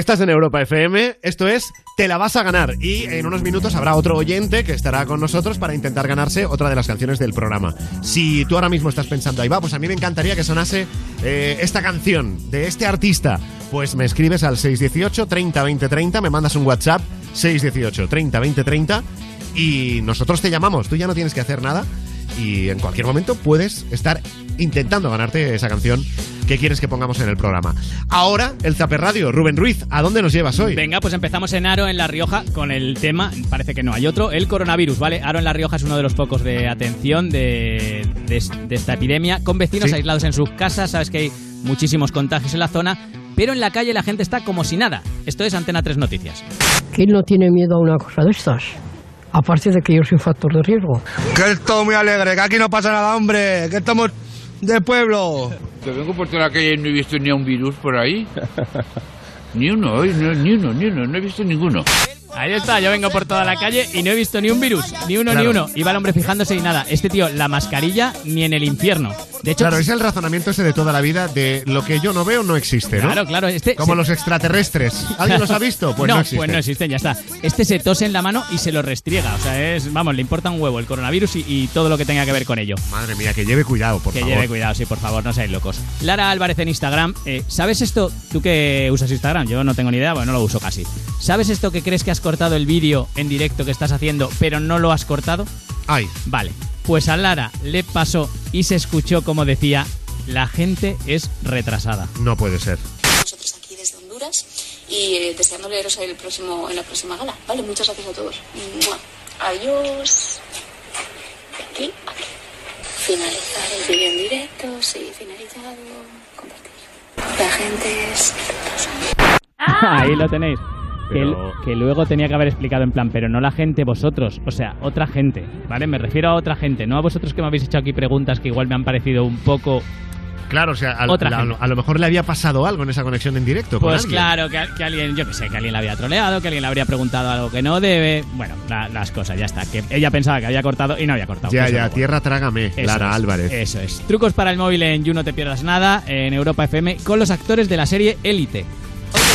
Estás en Europa FM, esto es Te la vas a ganar. Y en unos minutos habrá otro oyente que estará con nosotros para intentar ganarse otra de las canciones del programa. Si tú ahora mismo estás pensando, ahí va, pues a mí me encantaría que sonase eh, esta canción de este artista, pues me escribes al 618 30 20 30, me mandas un WhatsApp 618 30 20 30 y nosotros te llamamos, tú ya no tienes que hacer nada y en cualquier momento puedes estar intentando ganarte esa canción que quieres que pongamos en el programa. Ahora, el Zaper Radio, Rubén Ruiz, ¿a dónde nos llevas hoy? Venga, pues empezamos en Aro, en La Rioja, con el tema, parece que no hay otro, el coronavirus, ¿vale? Aro en La Rioja es uno de los focos de atención de, de- de esta epidemia, con vecinos Sí. aislados en sus casas, sabes que hay muchísimos contagios en la zona, pero en la calle la gente está como si nada. Esto es Antena 3 Noticias. ¿Quién no tiene miedo a una cosa de estas? Aparte de que yo soy un factor de riesgo. Que estoy muy alegre, que aquí no pasa nada, hombre, que estamos de pueblo. Que vengo por toda la calle y no he visto ni a un virus por ahí. Ni uno, hoy, no, ni uno, ni uno, no he visto ninguno. Ahí está, yo vengo por toda la calle y no he visto ni un virus, ni uno Claro. ni uno. Iba el hombre fijándose y nada. Este tío, la mascarilla ni en el infierno. De hecho, Claro, es el razonamiento ese de toda la vida de lo que yo no veo no existe, ¿no? Claro, claro, este Como se- los extraterrestres. ¿Alguien los ha visto? Pues no, no, existen. pues no existen, ya está. Este se tose en la mano y se lo restriega. O sea, es, vamos, le importa un huevo el coronavirus y, y todo lo que tenga que ver con ello. Madre mía, que lleve cuidado, por que favor. lleve cuidado, sí, por favor, no seáis locos. Lara Álvarez en Instagram, eh, ¿sabes esto? Tú que usas Instagram, yo no tengo ni idea, bueno, no lo uso casi. ¿Sabes esto que crees que has cortado el vídeo en directo que estás haciendo, pero no lo has cortado? Ay. Vale, pues a Lara le pasó y se escuchó como decía, la gente es retrasada. No puede ser. nosotros aquí desde Honduras y eh, deseando leeros el próximo, en la próxima gala. Vale, muchas gracias a todos. Mua. Adiós. De aquí aquí. Finalizar el vídeo en directo, sí, finalizado. Compartir. La gente es retrasada. Ahí lo tenéis. Que, que luego tenía que haber explicado en plan, pero no la gente, vosotros, o sea, otra gente, ¿vale? Me refiero a otra gente, no a vosotros que me habéis hecho aquí preguntas que igual me han parecido un poco... Claro, o sea, a, Otra la- a lo mejor le había pasado algo en esa conexión en directo. Pues claro, que, que alguien, yo que sé, que alguien la había troleado, que alguien le habría preguntado algo que no debe. Bueno, la- las cosas, ya está. Que ella pensaba que había cortado y no había cortado. Ya, ya, tierra trágame, Eso Lara es, Álvarez. Eso es. Trucos para el móvil en You No Te Pierdas Nada, en Europa FM, con los actores de la serie Élite.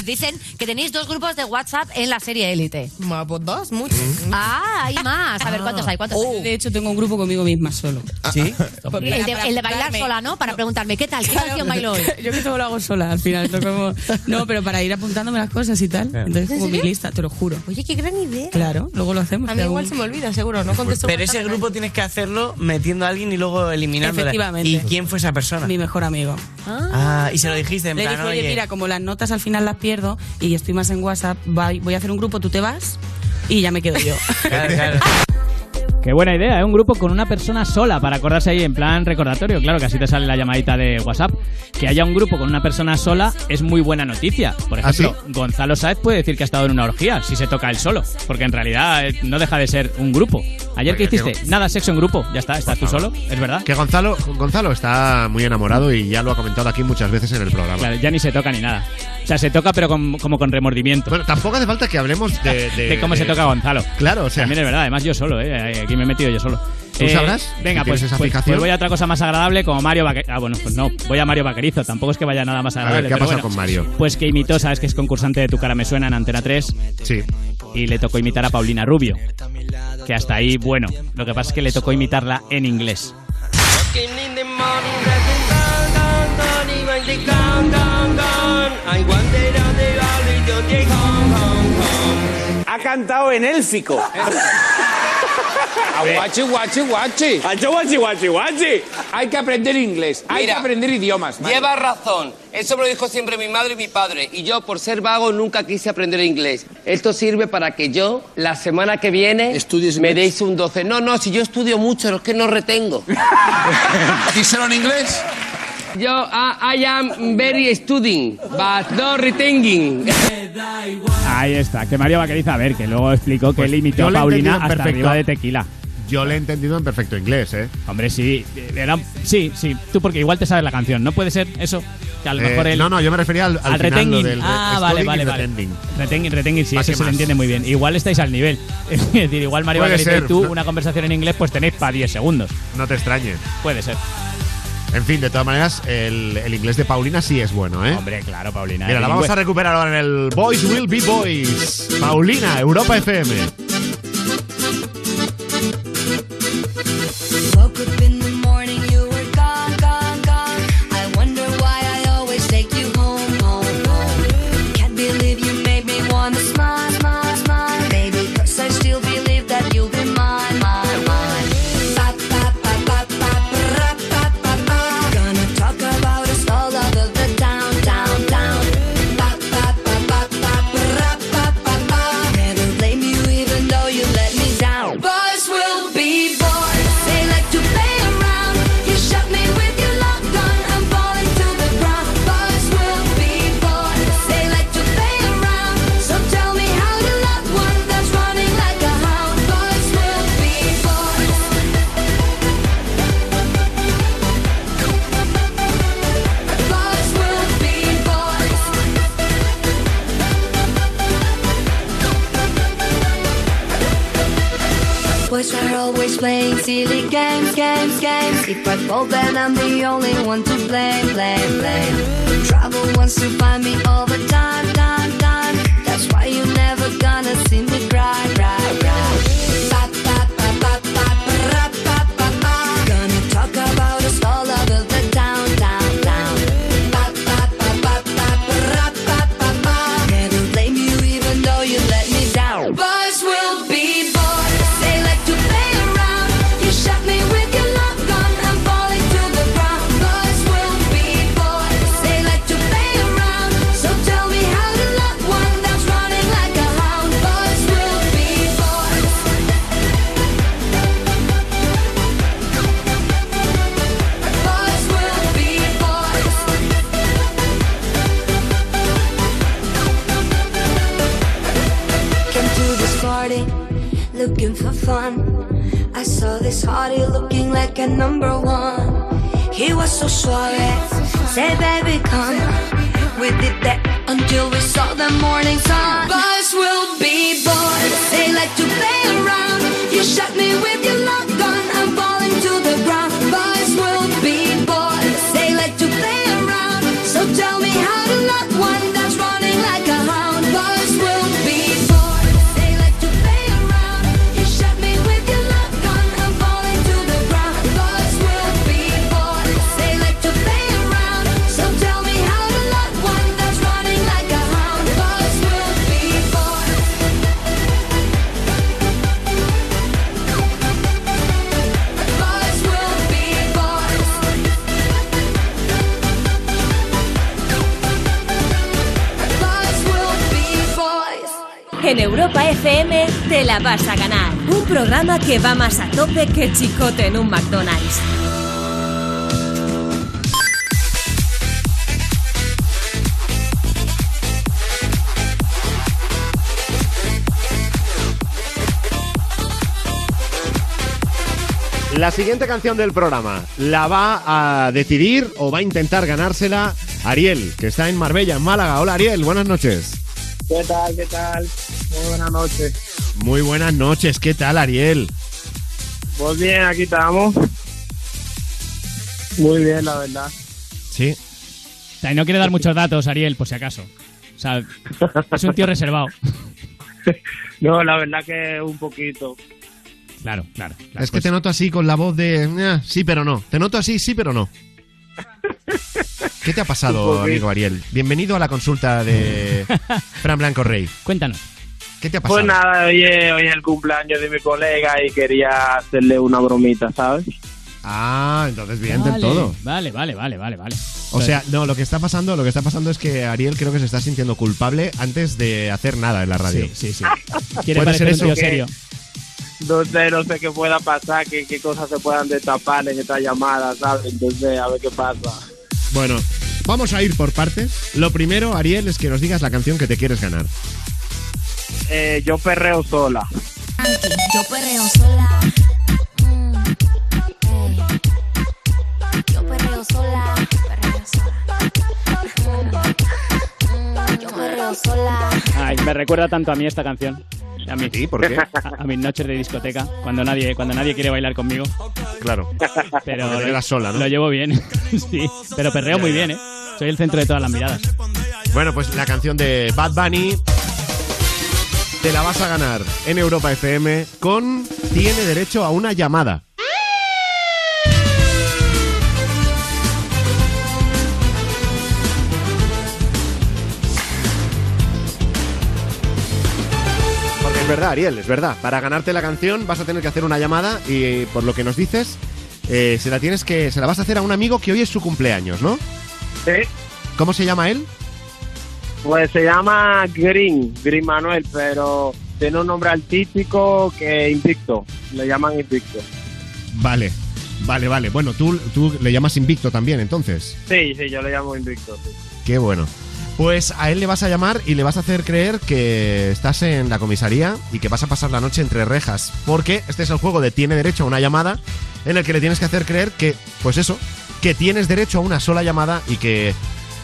Os dicen que tenéis dos grupos de WhatsApp en la serie Élite. Pues dos, muchos. Ah, hay más. A ver, ¿cuántos hay? ¿Cuántos hay? De hecho, tengo un grupo conmigo misma solo. ¿Sí? El de, el de bailar sola, ¿no? Para preguntarme, ¿qué tal? ¿Qué canción bailo hoy? [laughs] Yo que todo lo hago sola al final. esto como- No, pero para ir apuntándome las cosas y tal. Entonces, como mi lista, te lo juro. Oye, qué gran idea. Claro, luego lo hacemos. A mí igual se me olvida, seguro, no contesto. Pero ese grupo tienes que hacerlo metiendo a alguien y luego eliminándole. Efectivamente. ¿Y quién fue esa persona? Mi mejor amigo. Ah, y se lo dijiste en Le plan, dije, oye, oye, mira, como las notas al final las pierdo y estoy más en WhatsApp, voy a hacer un grupo, tú te vas y ya me quedo yo. [laughs] Qué buena idea, ¿eh? Un grupo con una persona sola para acordarse ahí en plan recordatorio. Claro que así te sale la llamadita de WhatsApp. Que haya un grupo con una persona sola es muy buena noticia. Por ¿Ah, ejemplo, Gonzalo Sáez puede decir que ha estado en una orgía si se toca él solo. Porque en realidad eh, no deja de ser un grupo. Ayer, ¿qué Oye, hiciste? que- Nada, sexo en grupo. Ya está, estás tú solo, es verdad. Que Gonzalo, Gonzalo está muy enamorado y ya lo ha comentado aquí muchas veces en el programa. Claro, ya ni se toca ni nada. O sea, se toca pero con- como con remordimiento. Bueno, tampoco hace falta que hablemos de... [laughs] de cómo se toca Gonzalo. Claro, o sea... También es verdad, además yo solo, ¿eh? Aquí me he metido yo solo. ¿Tú sabrás Venga, si pues, esa pues- pues voy a otra cosa más agradable como Mario Vaquerizo. Ah, bueno, pues no, voy a Mario Vaquerizo. Tampoco es que vaya nada más A agradable. ver, ¿qué ha pasado bueno. con Mario? Pues que imitó, sabes que es concursante de Tu cara me suena en Antena 3. Sí. Y le tocó imitar a Paulina Rubio. Que hasta ahí, bueno, lo que pasa es que le tocó imitarla en inglés. Ha cantado en élfico. Aguachi, guachi, guachi. guachi, guachi, guachi. Hay que aprender inglés, hay Mira, que aprender idiomas. Mario. Lleva razón. Eso me lo dijo siempre mi madre y mi padre. Y yo, por ser vago, nunca quise aprender inglés. Esto sirve para que yo, la semana que viene, me deis un 12. No, no, si yo estudio mucho, es que no retengo. [laughs] ¿Díselo en inglés? Yo, I, I am very studying, but not retaining. Ahí está, que Mario Vaquerizo, a ver, que luego explicó que Pues él imitó yo a he Paulina entendido hasta perfecto. arriba de tequila. Yo le he entendido en perfecto inglés, ¿eh? Hombre, sí, era- sí, sí, tú porque igual te sabes la canción, ¿no puede ser eso? Que a lo Eh, mejor él... no, no, yo me refería al, al, al final, lo retenging. del ah, studying vale, y vale, vale. retending. Retenging, retenging, sí, ¿Para eso se le más? entiende muy bien. Igual estáis al nivel. [laughs] Es decir, igual Mario Puede ser. y tú, una conversación en inglés, pues tenéis para 10 segundos. No te extrañes. Puede ser. En fin, de todas maneras, el, el inglés de Paulina sí es bueno, ¿eh? Hombre, claro, Paulina. Mira, la vamos a recuperar ahora en el Boys Will Be Boys. Paulina, Europa FM. Always playing silly games, games, games. If I fall, then I'm the only one to blame, blame, blame. Trouble wants to find me all the time, time, time. That's why you're never gonna see me cry, cry, cry. Que va más a tope que chicote en un McDonald's. La siguiente canción del programa la va a decidir o va a intentar ganársela Ariel, que está en Marbella, en Málaga. Hola Ariel, buenas noches. ¿Qué tal? ¿Qué tal? Muy buenas noches. Muy buenas noches, ¿qué tal Ariel? Pues bien, aquí estamos. Muy bien, la verdad. Sí. O sea, y no quiere dar muchos datos, Ariel, por si acaso. O sea, es un tío reservado. [laughs] No, la verdad que un poquito. Claro, claro. es que te noto así con la voz de "Eh, sí pero no. Te noto así, sí pero no. [laughs] ¿Qué te ha pasado, amigo Ariel? Bienvenido a la consulta de [laughs] Fran Blanco Rey. Cuéntanos. ¿Qué te ha pasado? Pues nada, hoy es, hoy es el cumpleaños de mi colega y quería hacerle una bromita, ¿sabes? Ah, entonces bien vale, del todo. Vale, vale, vale, vale, vale. O sea, no, lo que está pasando, lo que está pasando es que Ariel creo que se está sintiendo culpable antes de hacer nada en la radio. Sí, sí, sí. [laughs] Quiere parecer un tío serio. No sé, no sé qué pueda pasar, qué, qué cosas se puedan destapar en esta llamada, ¿sabes? Entonces, a ver qué pasa. Bueno, vamos a ir por partes. Lo primero, Ariel, es que nos digas la canción que te quieres ganar. Eh, yo perreo sola. Yo perreo sola. Mm, ey. Yo perreo sola. Perreo sola. Mm, Yo perreo sola. Ay, me recuerda tanto a mí esta canción. A mí. ¿Sí? ¿Por qué? A, a mis noches de discoteca, cuando nadie, cuando nadie quiere bailar conmigo. Claro. Pero lo, sola, ¿no? lo llevo bien. [laughs] sí, pero perreo muy bien, ¿eh? Soy el centro de todas las miradas. Bueno, pues la canción de Bad Bunny te la vas a ganar en Europa FM con Tiene derecho a una llamada. Porque es verdad, Ariel, es verdad. Para ganarte la canción vas a tener que hacer una llamada y por lo que nos dices, eh, se la tienes que. se la vas a hacer a un amigo que hoy es su cumpleaños, ¿no? Sí. ¿Cómo se llama él? Pues se llama Green, Green Manuel, pero tiene un nombre artístico que Invicto. Le llaman Invicto. Vale, vale, vale. Bueno, tú, tú le llamas Invicto también, entonces. Sí, sí, yo le llamo Invicto. sí. Qué bueno. Pues a él le vas a llamar y le vas a hacer creer que estás en la comisaría y que vas a pasar la noche entre rejas. Porque este es el juego de tiene derecho a una llamada en el que le tienes que hacer creer que, pues eso, que tienes derecho a una sola llamada y que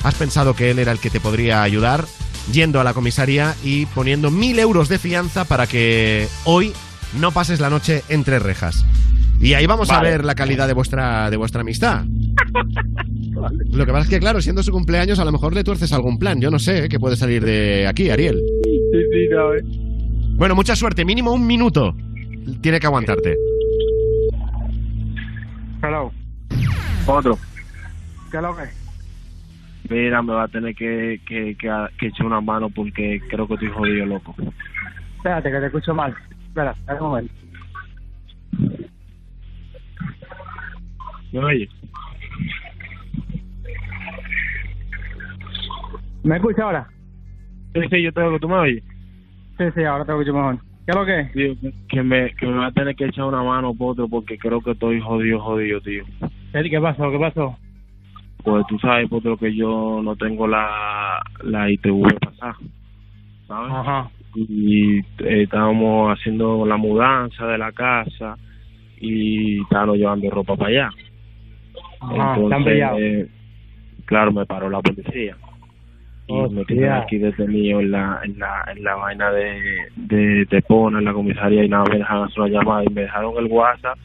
has pensado que él era el que te podría ayudar yendo a la comisaría y poniendo mil euros de fianza para que hoy no pases la noche entre rejas. Y ahí vamos a ver la calidad de vuestra, de vuestra amistad. [laughs] Lo que pasa es que, claro, siendo su cumpleaños, a lo mejor le tuerces algún plan. Yo no sé ¿eh? qué puede salir de aquí, Ariel. Sí, sí, no, eh. Bueno, mucha suerte. Mínimo un minuto. Tiene que aguantarte. Hello. Otro. ¿Qué lo que? Mira, me va a tener que, que, que, que echar una mano porque creo que estoy jodido, loco. Espérate, que te escucho mal. Espera, espera un momento. ¿Me oyes? ¿Me escuchas ahora? Sí, sí, yo tengo que tú me oyes. Sí, sí, ahora te escucho mejor. ¿Qué es lo que? Tío, que- me, que me va a tener que echar una mano, Potro, porque creo que estoy jodido, jodido, tío. ¿Qué qué pasó? ¿Qué pasó? Pues tú sabes, Potro, que yo no tengo la, la ITV pasada, ¿sabes? Ajá. Y eh, estábamos haciendo la mudanza de la casa y estábamos llevando ropa para allá. Ajá, pillado. eh, claro, me paró la policía. Y me tienen aquí detenido en la, en la, en la vaina de, de, de Pona, en la comisaría, y nada, me dejaron hacer una llamada y me dejaron el WhatsApp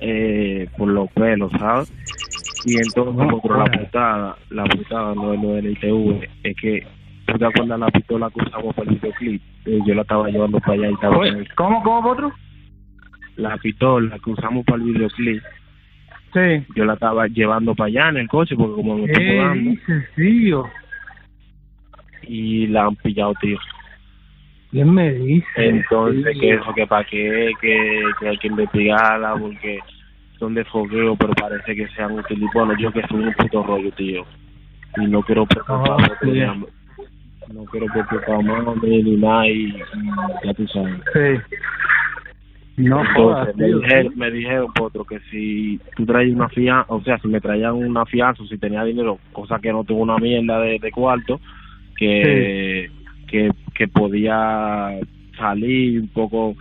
eh, por los pelos, ¿sabes? Y entonces, No, la putada, la putada no es lo del ITV, es que, ¿tú te acuerdas la pistola que usamos para el videoclip? Eh, yo la estaba llevando para allá y estaba... Oye, ¿Cómo, cómo, otro? La pistola que usamos para el videoclip, Sí. yo la estaba llevando para allá en el coche porque como me estoy ¿Qué mudando tío? y la han pillado, tío. ¿Quién me dice? Entonces, que eso, que para qué, que, que hay que investigarla porque son de fogueo, pero parece que sean utilizados. Bueno, yo que soy un puto rollo, tío. Y no quiero preocupar Ah, sí. me- no quiero preocupar más ni nada y, ya tú sabes. Sí. No jodas, Entonces, me tío. dijeron, me dijeron, Potro, que si tú traes una fianza, o sea, si me traían una fianza, o si tenía dinero, cosa que no tengo una mierda de, de cuarto, que, que, que podía salir un poco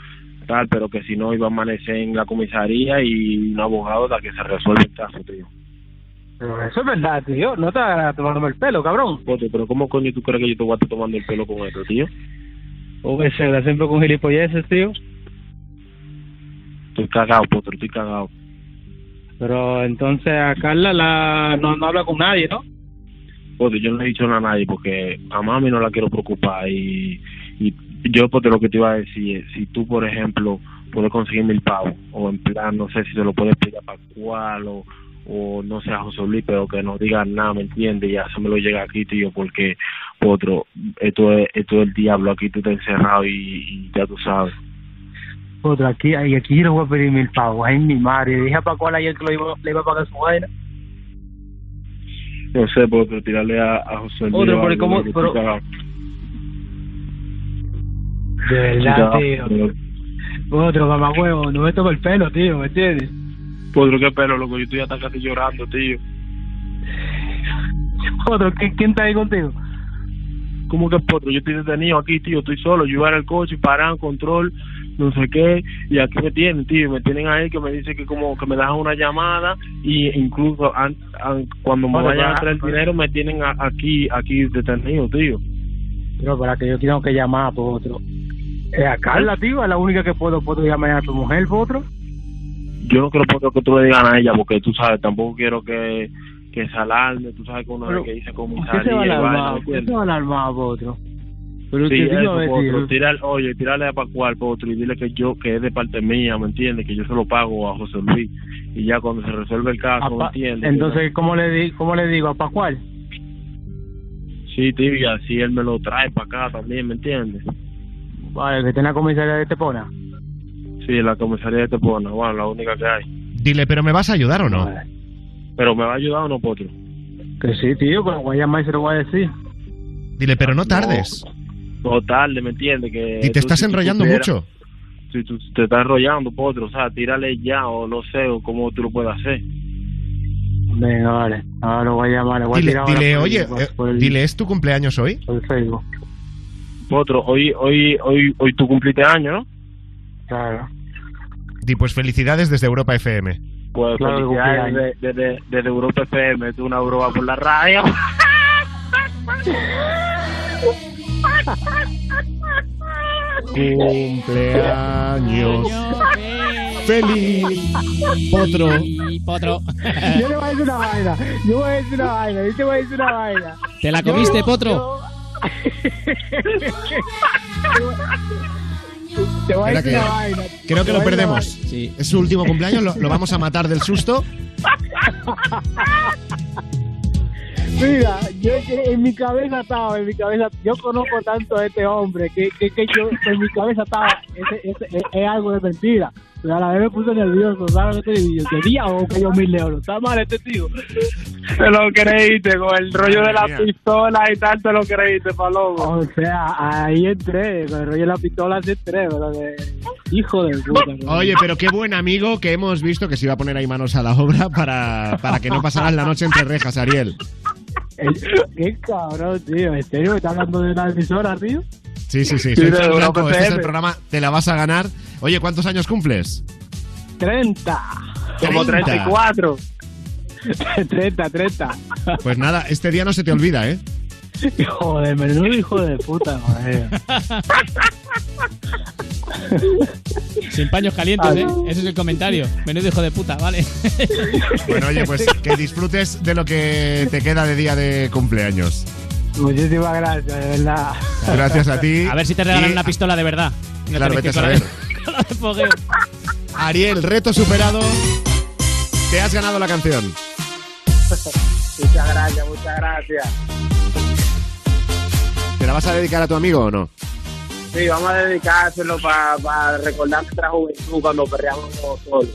tal, pero que si no iba a amanecer en la comisaría y un abogado hasta que se resuelva el caso, tío. Pero eso es verdad, tío. No te tomándome el pelo, cabrón. Potro, pero ¿cómo coño tú crees que yo te voy a estar tomando el pelo con esto, tío? O que se da siempre con gilipolleces, tío. Estoy cagado, Potro, estoy cagado. Pero entonces a Carla la... no, no habla con nadie, ¿no? Potro, yo no le he dicho nada a nadie porque a mami no la quiero preocupar y, y yo Potro, lo que te iba a decir es, si tú, por ejemplo, puedes conseguir mil pavos o en plan, no sé si te lo puedes pedir para cuál o, o no sé, a José Luis, pero que no digan nada, ¿me entiendes? Ya se me lo llega aquí, tío, porque, Potro, esto es, esto es el diablo, aquí tú estás encerrado y, y ya tú sabes. Otro, aquí, y aquí yo le voy a pedir mil pavos. Ay, mi madre. Dije a Paco ayer que lo iba, le iba a pagar su vaina. No sé, Potro, tirarle a, a José Luis. Otro, pero ¿cómo- pero-. De verdad, tío. cagado. Otro, mamagüevo, no me toca el pelo, tío, ¿me entiendes? Potro, qué pelo, loco, yo estoy hasta casi llorando, tío. Otro, ¿quién, quién está ahí contigo? ¿Cómo que potro? Yo estoy detenido aquí, tío, estoy solo. Yo iba el coche, paran, control, no sé qué, y aquí me tienen, tío. Me tienen ahí que me dice que como que me dejan una llamada y incluso an- an- cuando me vayan a pero- traer el dinero me tienen a- aquí, aquí detenido, tío. Pero para que yo tengo que llamar por otro. Eh, a Carla, tío, es la única que puedo, puedo llamar a tu mujer, otro. Yo no quiero que tú le digas a ella porque tú sabes, tampoco quiero que, que se alarme, tú sabes que uno Pero, que dice ¿Por qué se va a y vaina, ¿me alarmar? ¿Por qué se va a alarmar, otro? Pero Sí, eso, potro, tío. tirar- oye, tirarle a Pascual, potro, y dile que yo, que es de parte mía, ¿me entiendes? Que yo se lo pago a José Luis. Y ya cuando se resuelve el caso, ¿me entiendes? Entonces, ¿cómo le, di, ¿cómo le digo a Pascual? Sí, tío, y así él me lo trae para acá también, ¿me entiendes? Vale, que esté en la comisaría de Tepona. Sí, la comisaría de Tepona, bueno, la única que hay. Dile, ¿pero me vas a ayudar o no? Pero me va a ayudar o no, Potro. Que sí, tío, lo voy a llamar y se lo voy a decir. Dile, pero no tardes. No tarde, ¿me entiendes? Que Y te tú, estás si enrollando mucho. Si tú te estás enrollando, Potro, o sea, tírale ya o no sé, o cómo tú lo puedes hacer. Venga, vale. Ahora lo voy a llamar. Le voy Dile, a dile oye, por- eh, por el- dile, ¿es tu cumpleaños hoy? por el Facebook. Potro, hoy, hoy, hoy, hoy tú cumpliste año, ¿no? Claro. Di, pues felicidades desde Europa FM. Pues Claro, felicidades desde, desde, desde Europa FM, tú una broma por la radio. Cumpleaños. Feliz. Potro. Potro. Yo le voy a decir una vaina. Yo voy a decir una vaina. Yo te voy a decir una vaina. ¿Te la comiste, Yo- Potro? Te voy a Espera decir que- una vaina. Creo que lo perdemos. Es su último cumpleaños, lo, lo vamos a matar del susto. [laughs] Mira, yo en mi cabeza estaba, en mi cabeza, yo conozco tanto a este hombre que, que, que yo, en mi cabeza estaba, ese, ese, es, es algo de mentira. Pero a la vez me puse nervioso, ¿sabes lo que te digo? Yo tenía o que yo mil euros, está mal este tío. Te lo creíste con el rollo de la pistola y tal, te lo creíste, palomo. O sea, ahí entré, con el rollo de la pistola sí entré, pero de hijo de puta. ¿no? Oye, pero qué buen amigo que hemos visto que se iba a poner ahí manos a la obra para, para que no pasaras la noche entre rejas, Ariel. Qué cabrón, tío, ¿en serio me está hablando de una emisora, tío? Sí, sí, sí. Sí, soy Fran Blanco, Este es el programa Te la vas a ganar. Oye, ¿cuántos años cumples? 30. Como 34. 30, 30. Pues nada, este día no se te olvida, ¿eh? Joder, menudo hijo de puta, joder. [laughs] [laughs] Sin paños calientes, ¿eh? Ese es el comentario. Menudo hijo de puta, vale. [laughs] Bueno, oye, pues que disfrutes de lo que te queda de día de cumpleaños. Muchísimas gracias, de verdad. Gracias a ti. A ver si te regalan Y- una pistola de verdad. No Claro, vete a saber. [laughs] Ariel, reto superado. Te has ganado la canción. Muchas gracias, muchas gracias. ¿Te la vas a dedicar a tu amigo o no? Sí, vamos a dedicárselo para recordar nuestra juventud cuando perreamos solos.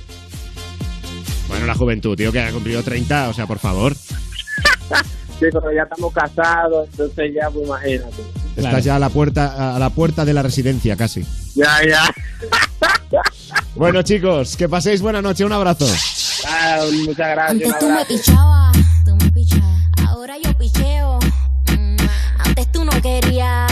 Bueno, la juventud, tío, que ha cumplido 30, o sea, por favor. [laughs] Sí, pero ya estamos casados, entonces ya, pues imagínate. Estás ya a la puerta a la puerta de la residencia casi. Ya, ya. [laughs] Bueno, chicos, que paséis buena noche, un abrazo. Ah, muchas gracias. Antes tú me pichabas, tú me pichabas. Ahora yo picheo. Mm, Antes tú no querías,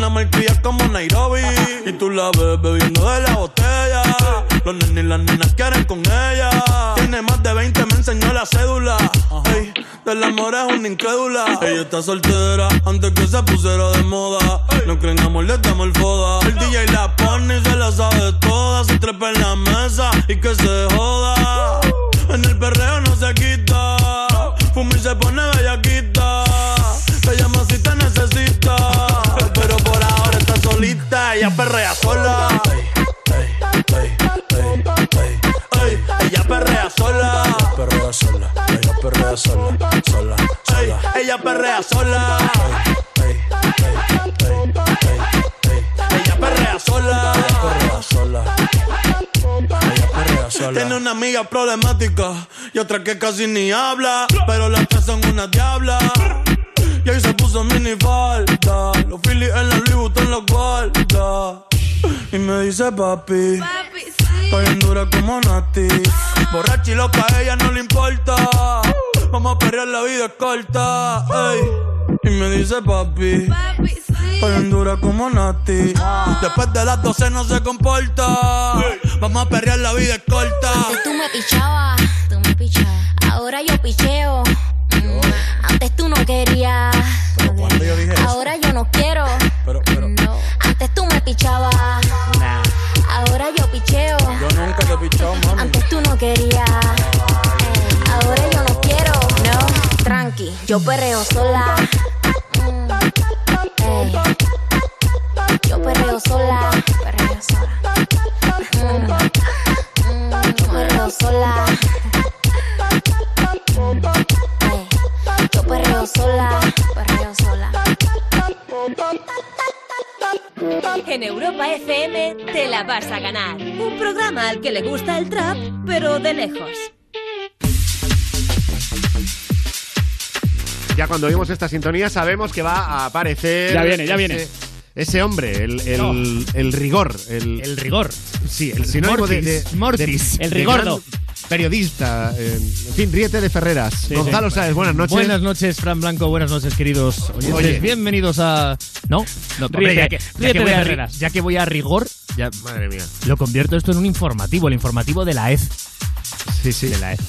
Una marquilla como Nairobi. Y tú la ves bebiendo de la botella. Los nenes y las nenas quieren con ella. Tiene más de 20, me enseñó la cédula. Ey, del amor es una incrédula. Ella está soltera antes que se pusiera de moda. No creen amor, le damos el foda. El DJ la pone y se la sabe toda. Se trepa en la mesa y que se joda. En el perreo no se quita. Fuma y se pone bellaquita. Ella perrea sola. Ey, ella perrea sola. Perrea sola. Ella perrea sola. Sola. Ella perrea sola. Ella perrea sola. Perrea sola. Tiene una amiga problemática y otra que casi ni habla, pero las tres son una diabla. Y ahí se puso mini falta, los Phillies en la Louis Vuitton los guarda. Y me dice papi, estoy en dura como Nati. Borracha y loca, a ella no le importa. Vamos a perrear, la vida es corta. ey. Y me dice papi, estoy en dura como Nati. Después de las 12 no se comporta. Vamos a perrear, la vida es corta. Antes tú me pichabas, tú me pichabas. Ahora yo picheo. Antes tú no querías, ahora yo no quiero. No. Antes tú me pichabas, ahora yo picheo. Yo nunca te he pichado, mami. Antes tú no querías, ahora yo no quiero. No, tranqui, yo perreo sola. Mm, ey. Yo perreo sola, perreo sola. Mm, mm, yo perreo sola. Perreo sola, perreo sola. En Europa FM te la vas a ganar. Un programa al que le gusta el trap, pero de lejos. Ya cuando oímos esta sintonía sabemos que va a aparecer. Ya viene, ya ese- viene. Ese hombre, el, el, No. el rigor. El, El rigor. Sí, el sinónimo de, de- Mortis, Mortis. de- El rigordo. gran Periodista, eh, en fin, ríete de Ferreras. Gonzalo Sáez, buenas noches. Buenas noches, Fran Blanco. Buenas noches, queridos oyentes. Oye. Bienvenidos a. No, no, Ríete, ya, que, ya que voy a, Ferreras. ya que voy a rigor, ya Madre mía. lo convierto esto en un informativo, el informativo de la EZ. Sí, sí. De la EZ.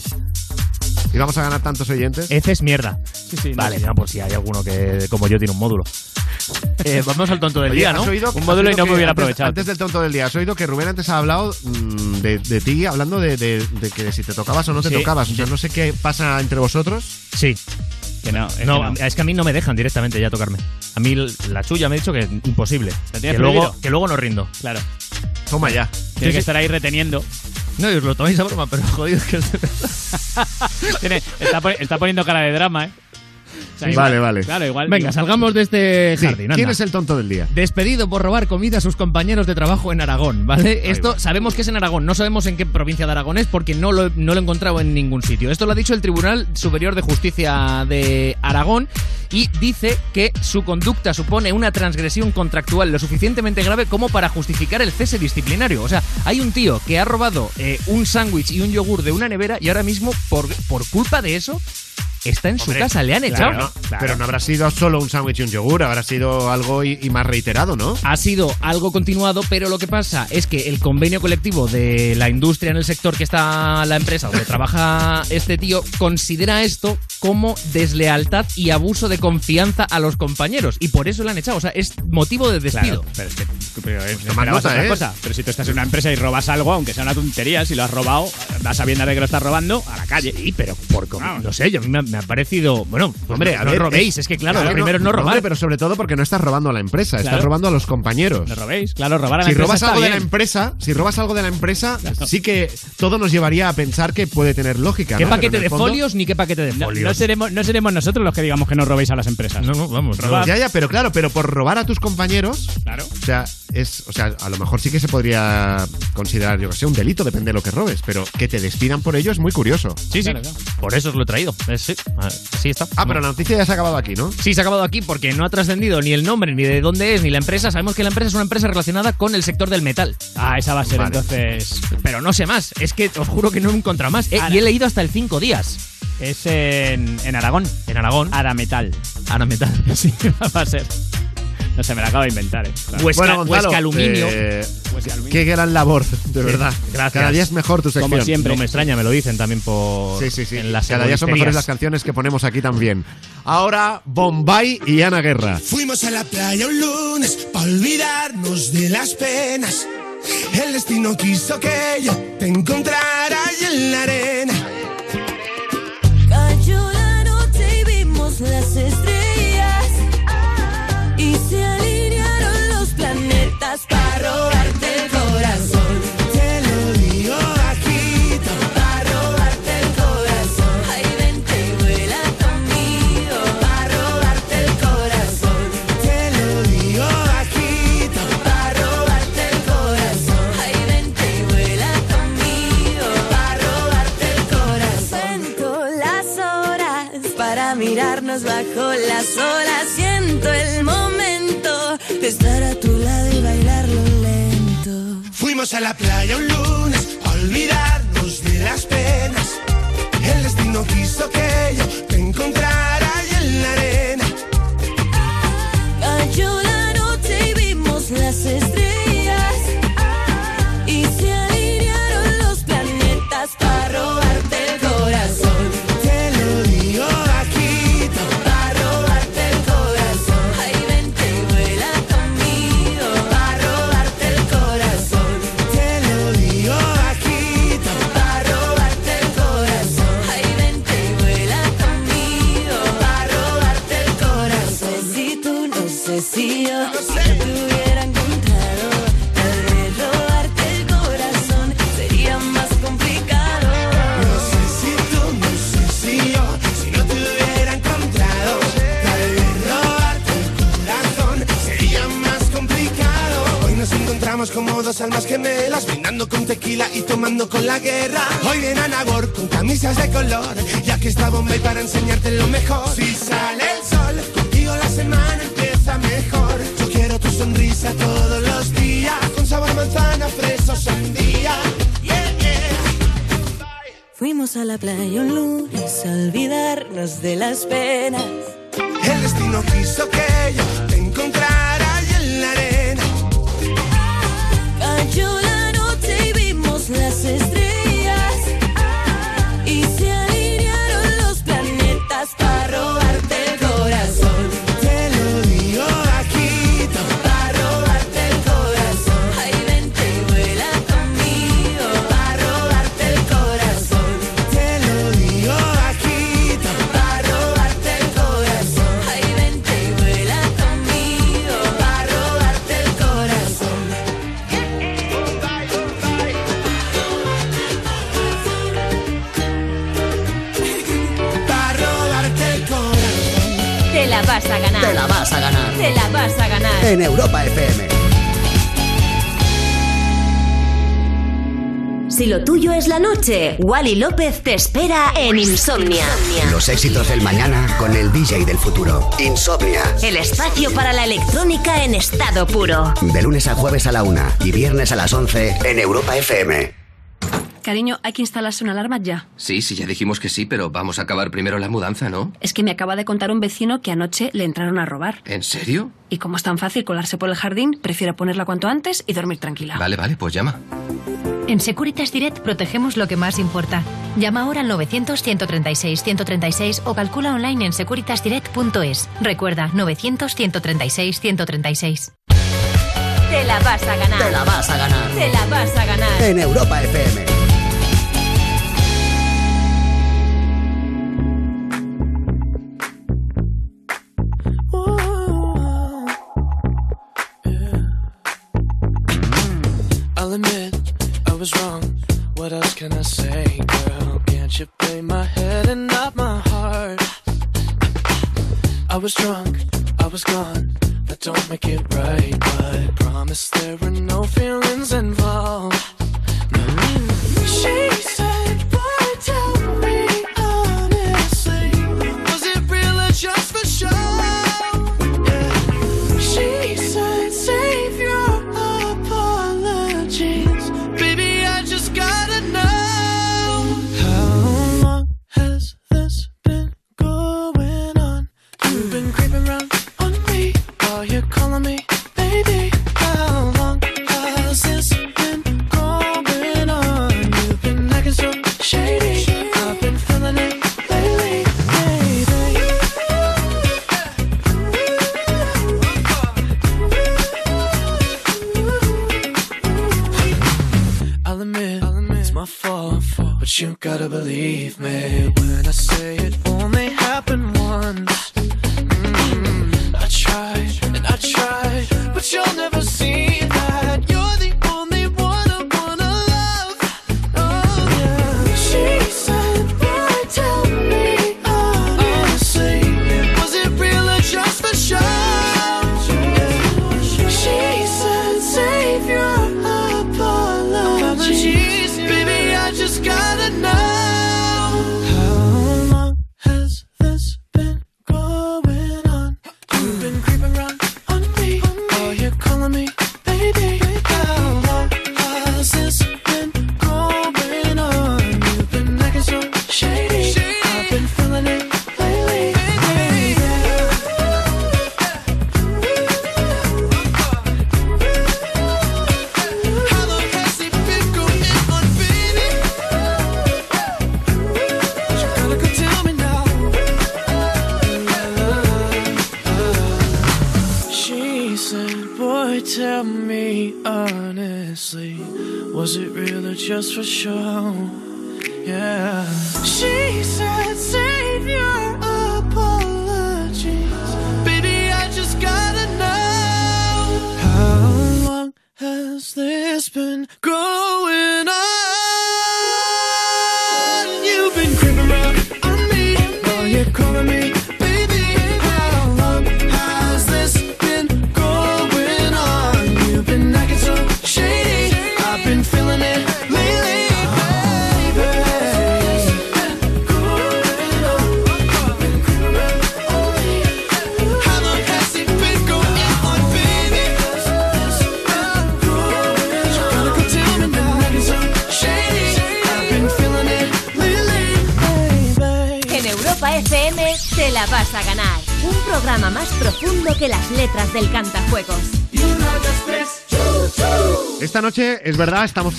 ¿Y vamos a ganar tantos oyentes? EZ es mierda. Sí, sí, no Vale, sé. ya, pues si hay alguno que, como yo, tiene un módulo. Eh, vamos al tonto del Oye, día, ¿has ¿no? oído- un módulo y no me hubiera antes- aprovechado. Antes del tonto del día, has oído que Rubén antes ha hablado mm, de, de ti, hablando de, de- de que si te tocabas o no te Sí. tocabas. O sea, no sé qué pasa entre vosotros. Sí. Que no, es No, que no. es que a mí no me dejan directamente ya tocarme. A mí la chulla me ha dicho que es imposible. Que luego, que luego no rindo. Claro. Toma ya. Tiene que estar ahí reteniendo. No, y os lo tomáis a broma, pero jodido es que es de [laughs] Tiene- está, está poniendo cara de drama, ¿eh? O sea, igual- Vale, vale. Claro, igual. Venga, salgamos de este Sí, jardín. ¿Quién es el tonto del día? Despedido por robar comida a sus compañeros de trabajo en Aragón, ¿vale? Ahí Esto va. sabemos que es en Aragón, no sabemos en qué provincia de Aragón es porque no lo, no lo he encontrado en ningún sitio. Esto lo ha dicho el Tribunal Superior de Justicia de Aragón y dice que su conducta supone una transgresión contractual lo suficientemente grave como para justificar el cese disciplinario. O sea, hay un tío que ha robado eh, un sándwich y un yogur de una nevera y ahora mismo, por, por culpa de eso, está en su casa, le han echado. Claro, no, Pero no habrá sido solo un sándwich y un yogur, habrá sido algo y, y más reiterado, ¿no? ha sido algo continuado, pero lo que pasa es que el convenio colectivo de la industria en el sector que está la empresa donde trabaja este tío considera esto como deslealtad y abuso de confianza a los compañeros y por eso lo han echado, o sea, es motivo de despido. Claro, pero es que pero es- nota, ¿eh? cosa. Pero si tú estás en una empresa y robas algo, aunque sea una tontería, si lo has robado, vas sabiendo de que lo estás robando, a la calle. Sí, pero por com- no sé, yo a mí me me ha parecido, bueno, pues Hombre, no, a no ver, robéis, es que claro, Claro, lo primero es no robar. hombre, pero sobre todo porque no estás robando a la empresa, estás Claro. robando a los compañeros. No robéis, claro, robar a la Si empresa robas está algo de la empresa, si robas algo de la empresa, sí que todo nos llevaría a pensar que puede tener lógica. ¿Qué ¿no? Paquete de fondo- folios ni qué paquete de No, folios? no seremos, no seremos nosotros los que digamos que no robéis a las empresas. No, no, vamos, Robad. Ya, ya, pero claro, pero por robar a tus compañeros, Claro. o sea, es, o sea, a lo mejor sí que se podría considerar, yo que sé, un delito, depende de lo que robes, pero que te despidan por ello es muy curioso. Sí, sí. Claro, claro. Por eso os lo he traído. Eh, sí, así está. Ah, pero la noticia ya se ha acabado aquí, ¿no? Sí, se ha acabado aquí porque no ha trascendido ni el nombre, ni de dónde es, ni la empresa. Sabemos que la empresa es una empresa relacionada con el sector del metal. Ah, esa va a ser Vale. entonces. Pero no sé más. Es que os juro que no he encontrado más. Eh, y he leído hasta el 5 días. Es en, en Aragón. En Aragón. Arametal. Ana Metal. [laughs] Sí, va a ser. No sé, me la acabo de inventar, eh. Claro. Huesca, Bueno, Gonzalo, Huesca Aluminio. eh, Huesca Aluminio. qué gran labor, de verdad. gracias. Cada día es mejor tu sección. Como siempre. No me extraña, me lo dicen también por. Sí, sí, sí. En las Cada día son mejores las canciones que ponemos aquí también. Ahora, Bombay y Ana Guerra. Fuimos a la playa un lunes para olvidarnos de las penas. El destino quiso que yo te encontrara ahí en la arena. Cayó la noche y vimos las bajo las olas. Siento el momento de estar a tu lado y bailarlo lento. Fuimos a la playa un lunes a olvidarnos de las penas. El destino quiso que yo te encontrara ahí en la arena. Cayó la noche y vimos las estrellas dos almas gemelas, brindando con tequila y tomando con la guerra. Hoy viene Anagor con camisas de color, ya que está Bombay para enseñarte lo mejor. Si sale el sol, contigo la semana empieza mejor. Yo quiero tu sonrisa todos los días, con sabor manzana, fresa o sandía. Yeah, yeah. Fuimos a la playa un lunes a olvidarnos de las penas. El destino quiso que yo te encontrara Cayó la noche y vimos las estrellas. Te la vas a ganar. En Europa FM. Si lo tuyo es la noche, Wally López te espera en Insomnia. Los éxitos del mañana con el DJ del futuro. Insomnia. El espacio para la electrónica en estado puro. De lunes a jueves a la una y viernes a las 11 en Europa FM. Cariño, hay que instalarse una alarma ya. Sí, sí, ya dijimos que sí, pero vamos a acabar primero la mudanza, ¿no? Es que me acaba de contar un vecino que anoche le entraron a robar. ¿En serio? Y como es tan fácil colarse por el jardín, prefiero ponerla cuanto antes y dormir tranquila. Vale, vale, pues llama. En Securitas Direct protegemos lo que más importa. Llama ahora al 900-136-136 o calcula online en securitasdirect.es. Recuerda, 900-136-136. Te la vas a ganar. Te la vas a ganar. Te la vas a ganar. En Europa FM. Was drunk, I was gone. That don't make it right, but promise there were no feelings involved. No.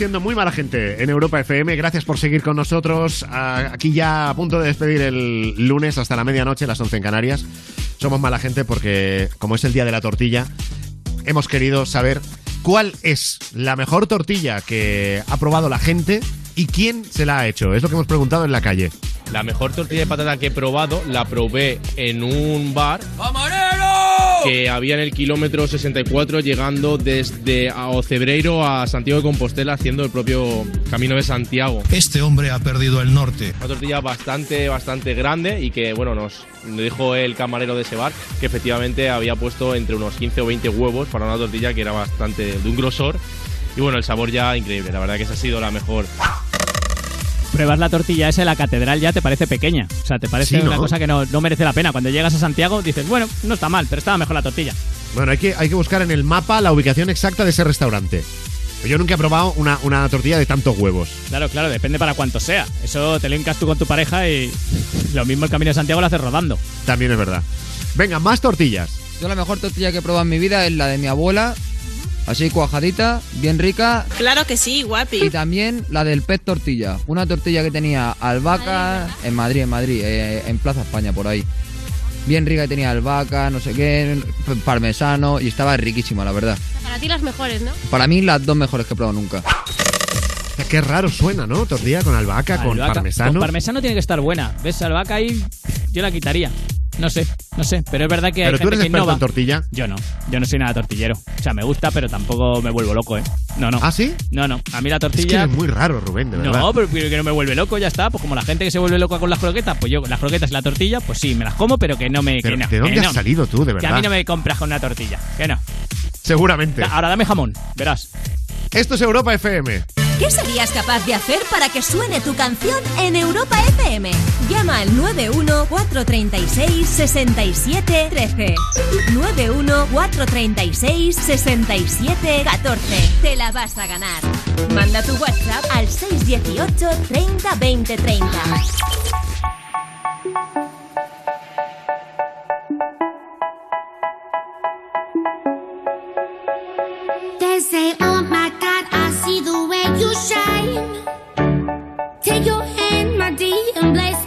Siendo muy mala gente en Europa FM. Gracias por seguir con nosotros. Ah, Aquí ya a punto de despedir el lunes hasta la medianoche, las 11 en Canarias. Somos mala gente porque, como es el día de la tortilla, hemos querido saber cuál es la mejor tortilla que ha probado la gente y quién se la ha hecho. Es lo que hemos preguntado en la calle. La mejor tortilla de patata que he probado la probé en un bar que había en el kilómetro 64 llegando desde a Ocebreiro a Santiago de Compostela haciendo el propio camino de Santiago. Este hombre ha perdido el norte. Una tortilla bastante, bastante grande y que, bueno, nos nos dijo el camarero de ese bar que efectivamente había puesto entre unos 15 o 20 huevos para una tortilla que era bastante de un grosor. Y bueno, el sabor ya increíble. La verdad que esa ha sido la mejor. Pruebas la tortilla esa de la catedral ya te parece pequeña. O sea, te parece Sí, ¿no? una cosa que no, no merece la pena. Cuando llegas a Santiago dices, bueno, no está mal, pero estaba mejor la tortilla. Bueno, hay que, hay que buscar en el mapa la ubicación exacta de ese restaurante. Yo nunca he probado una, una tortilla de tantos huevos. Claro, claro, depende para cuánto sea. Eso te lo hincas tú con tu pareja y [laughs] lo mismo el camino de Santiago lo haces rodando. También es verdad. Venga, más tortillas. Yo la mejor tortilla que he probado en mi vida es la de mi abuela. Así cuajadita, bien rica. Claro que sí, guapi. Y también la del pez tortilla. Una tortilla que tenía albahaca en Madrid, en Madrid, eh, en Plaza España, por ahí. Bien rica, que tenía albahaca, no sé qué, parmesano y estaba riquísima, la verdad. Para ti las mejores, ¿no? Para mí las dos mejores que he probado nunca. Qué raro suena, ¿no? Tortilla con albahaca, con parmesano. Con parmesano tiene que estar buena. ¿Ves? Albahaca ahí yo la quitaría. No sé, no sé. Pero es verdad que hay Pero tú gente eres que experto innova. en tortilla. Yo no. Yo no soy nada tortillero. O sea, me gusta, pero tampoco me vuelvo loco, ¿eh? No, no. ¿Ah, sí? No, no. A mí la Es que tortilla... eres muy raro, Rubén, de verdad. No, pero, que no me vuelve loco, ya está. Pues como la gente que se vuelve loca con las croquetas, pues yo las croquetas y la tortilla, pues sí, me las como, pero que no me. Pero, que no, ¿de dónde que has no. salido tú, de Que a verdad? mí no me compras con una tortilla. Que no. Seguramente. Ahora dame jamón, verás. Esto es Europa FM. ¿Qué serías capaz de hacer para que suene tu canción en Europa FM? Llama al 91-436-6713. 91-436-6714. Te la vas a ganar. Manda tu WhatsApp al 618 30 20 30. They say, oh you shine. Take your hand, my dear, and place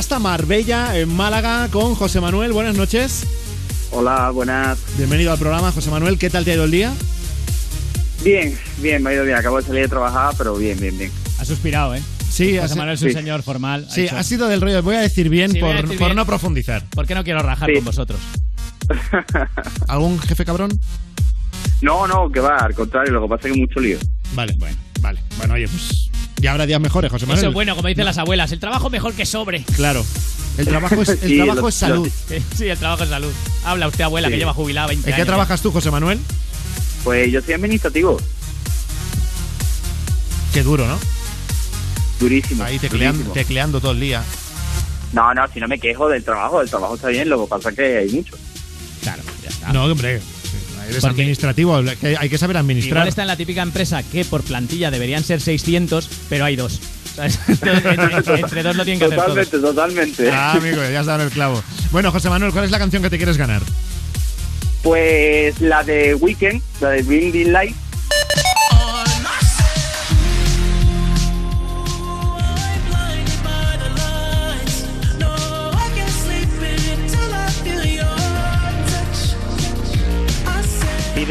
hasta Marbella, en Málaga, con José Manuel. Buenas noches. Hola, buenas. Bienvenido al programa, José Manuel. ¿Qué tal te ha ido el día? Bien, bien, me ha ido bien. Acabo de salir de trabajar, pero bien, bien, bien. Ha suspirado, ¿eh? Sí, José Manuel es un sí. señor formal. Sí, ha sido del rollo. Voy a decir bien Sí, por, decir por bien. no profundizar. ¿Por qué no quiero rajar Sí. con vosotros? [laughs] ¿Algún jefe cabrón? No, no, que va, al contrario, lo que pasa es que mucho lío. Vale, bueno, vale. Bueno, oye, pues ya habrá días mejores, José Manuel. Eso es bueno, como dicen las abuelas. El trabajo mejor que sobre. Claro. El trabajo es, el Sí, trabajo lo- es [laughs] salud. Sí, el trabajo es salud. Habla usted, abuela, Sí. que lleva jubilada 20 ¿En qué años. trabajas tú, José Manuel? Pues yo soy administrativo, Qué duro, ¿no? durísimo. Ahí tecleando, durísimo. tecleando todo el día. No, no, si no me quejo del trabajo, el trabajo está bien, lo que pasa es que hay mucho. Claro, ya está. No, hombre. Eres Porque- administrativo, que hay que saber administrar. Igual está en la típica empresa que por plantilla deberían ser 600, pero hay dos. [laughs] Entre, entre dos lo tienen que hacer todos. Totalmente, totalmente. Ah, amigo, ya has dado el clavo. Bueno, José Manuel, ¿cuál es la canción que te quieres ganar? Pues la de Weekend, la de Blinding Light.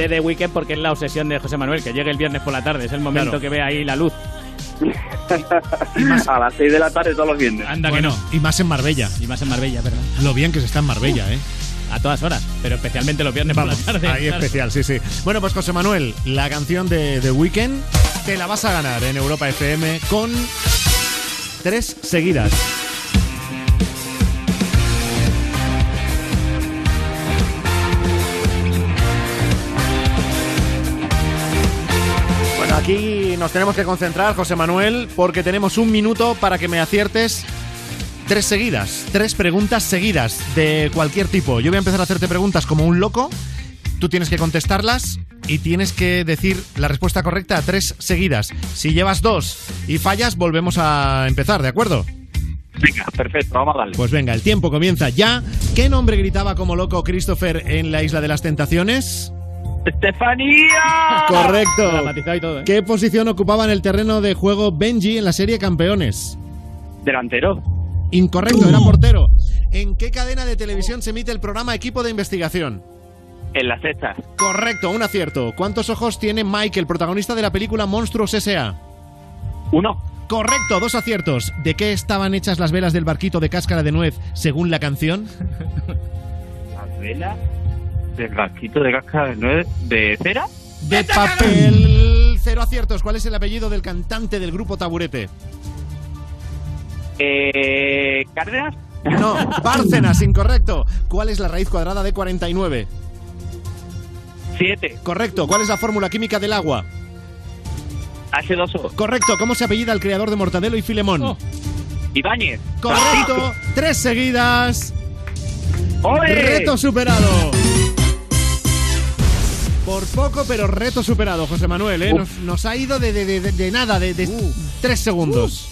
De weekend porque es la obsesión de José Manuel, que llegue el viernes por la tarde. Es el momento Claro. que ve ahí la luz. [laughs] a las 6 de la tarde todos los viernes. Anda Bueno, que no. y más en Marbella. Y más en Marbella, ¿verdad? Lo bien que se está en Marbella, ¿eh? A todas horas, pero especialmente los viernes Vamos, por la tarde. ahí claro. especial, sí, sí. Bueno, pues José Manuel, la canción de The Weeknd te la vas a ganar en Europa FM con tres seguidas. Aquí nos tenemos que concentrar, José Manuel, porque tenemos un minuto para que me aciertes tres seguidas, tres preguntas seguidas de cualquier tipo. Yo voy a empezar a hacerte preguntas como un loco, tú tienes que contestarlas y tienes que decir la respuesta correcta a tres seguidas. Si llevas dos y fallas, volvemos a empezar, ¿de acuerdo? Venga, perfecto, vamos a darle. Pues venga, el tiempo comienza ya. ¿Qué nombre gritaba como loco Christopher en la Isla de las Tentaciones? ¡Estefanía! Correcto. Y todo, ¿eh? ¿Qué posición ocupaba en el terreno de juego Benji en la serie Campeones? Delantero. Incorrecto, era portero. ¿En qué cadena de televisión se emite el programa Equipo de Investigación? En la sexta. Correcto, un acierto. ¿Cuántos ojos tiene Mike, el protagonista de la película Monstruos S.A.? Uno. Correcto, dos aciertos. ¿De qué estaban hechas las velas del barquito de cáscara de nuez según la canción? [laughs] Las velas del rasquito de casca de cera. De papel. Cero aciertos. ¿Cuál es el apellido del cantante del grupo Taburete? Eh, Cárdenas. No, [laughs] Bárcenas, incorrecto. ¿Cuál es la raíz cuadrada de 49? Siete. Correcto. ¿Cuál es la fórmula química del agua? H2O. Correcto. ¿Cómo se apellida el creador de Mortadelo y Filemón? Ibáñez. Correcto. Tres seguidas. ¡Ole! Reto superado. Por poco, pero reto superado, José Manuel. ¿eh? Nos, nos ha ido de, de- de- de nada, de, de tres segundos.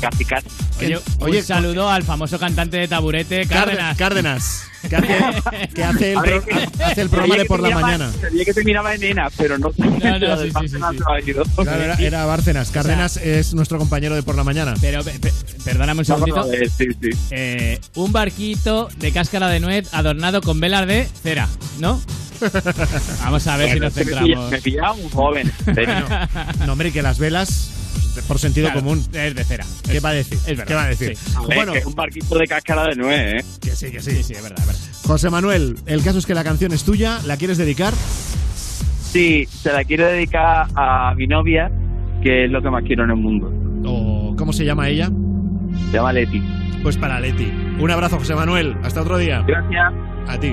Casi, casi. Oye, Oye, un saludo al famoso cantante de taburete, Cárdenas. Cárdenas. [laughs] Que hace, que hace el, A ver, pro- hace el programa de por la mañana. Sabía que terminaba en nena, pero no no, sí, sí, sí. Claro, era, era Bárcenas. Cárdenas es nuestro compañero de por la mañana. Pero, pe- pe- perdóname un segundito. Vamos a ver, sí, sí. Eh, un barquito de cáscara de nuez adornado con velas de cera, ¿no? [laughs] Vamos a ver si nos centramos. Me pillaba un joven. [laughs] en serio. No, hombre, que las velas, por sentido Claro, común. Es de cera. ¿Qué Es- va a decir? Es verdad. ¿Qué va a decir? Sí. A ver, Bueno, que es un barquito de cáscara de nuez, ¿eh? que sí, que Sí, sí. sí, es verdad, es verdad. José Manuel, el caso es que la canción es tuya, ¿la quieres dedicar? Sí, se la quiero dedicar a mi novia, que es lo que más quiero en el mundo. ¿O cómo se llama ella? Se llama Leti. Pues para Leti. Un abrazo, José Manuel. Hasta otro día. Gracias. A ti.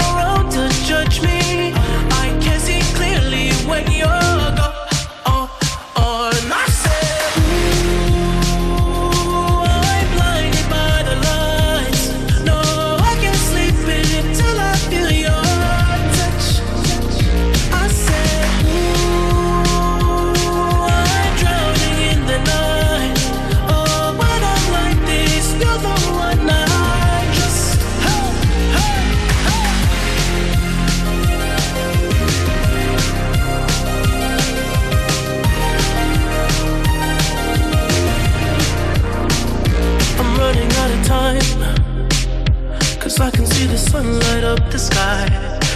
see the sun light up the sky.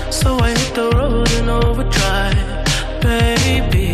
So I hit the road in overdrive, baby.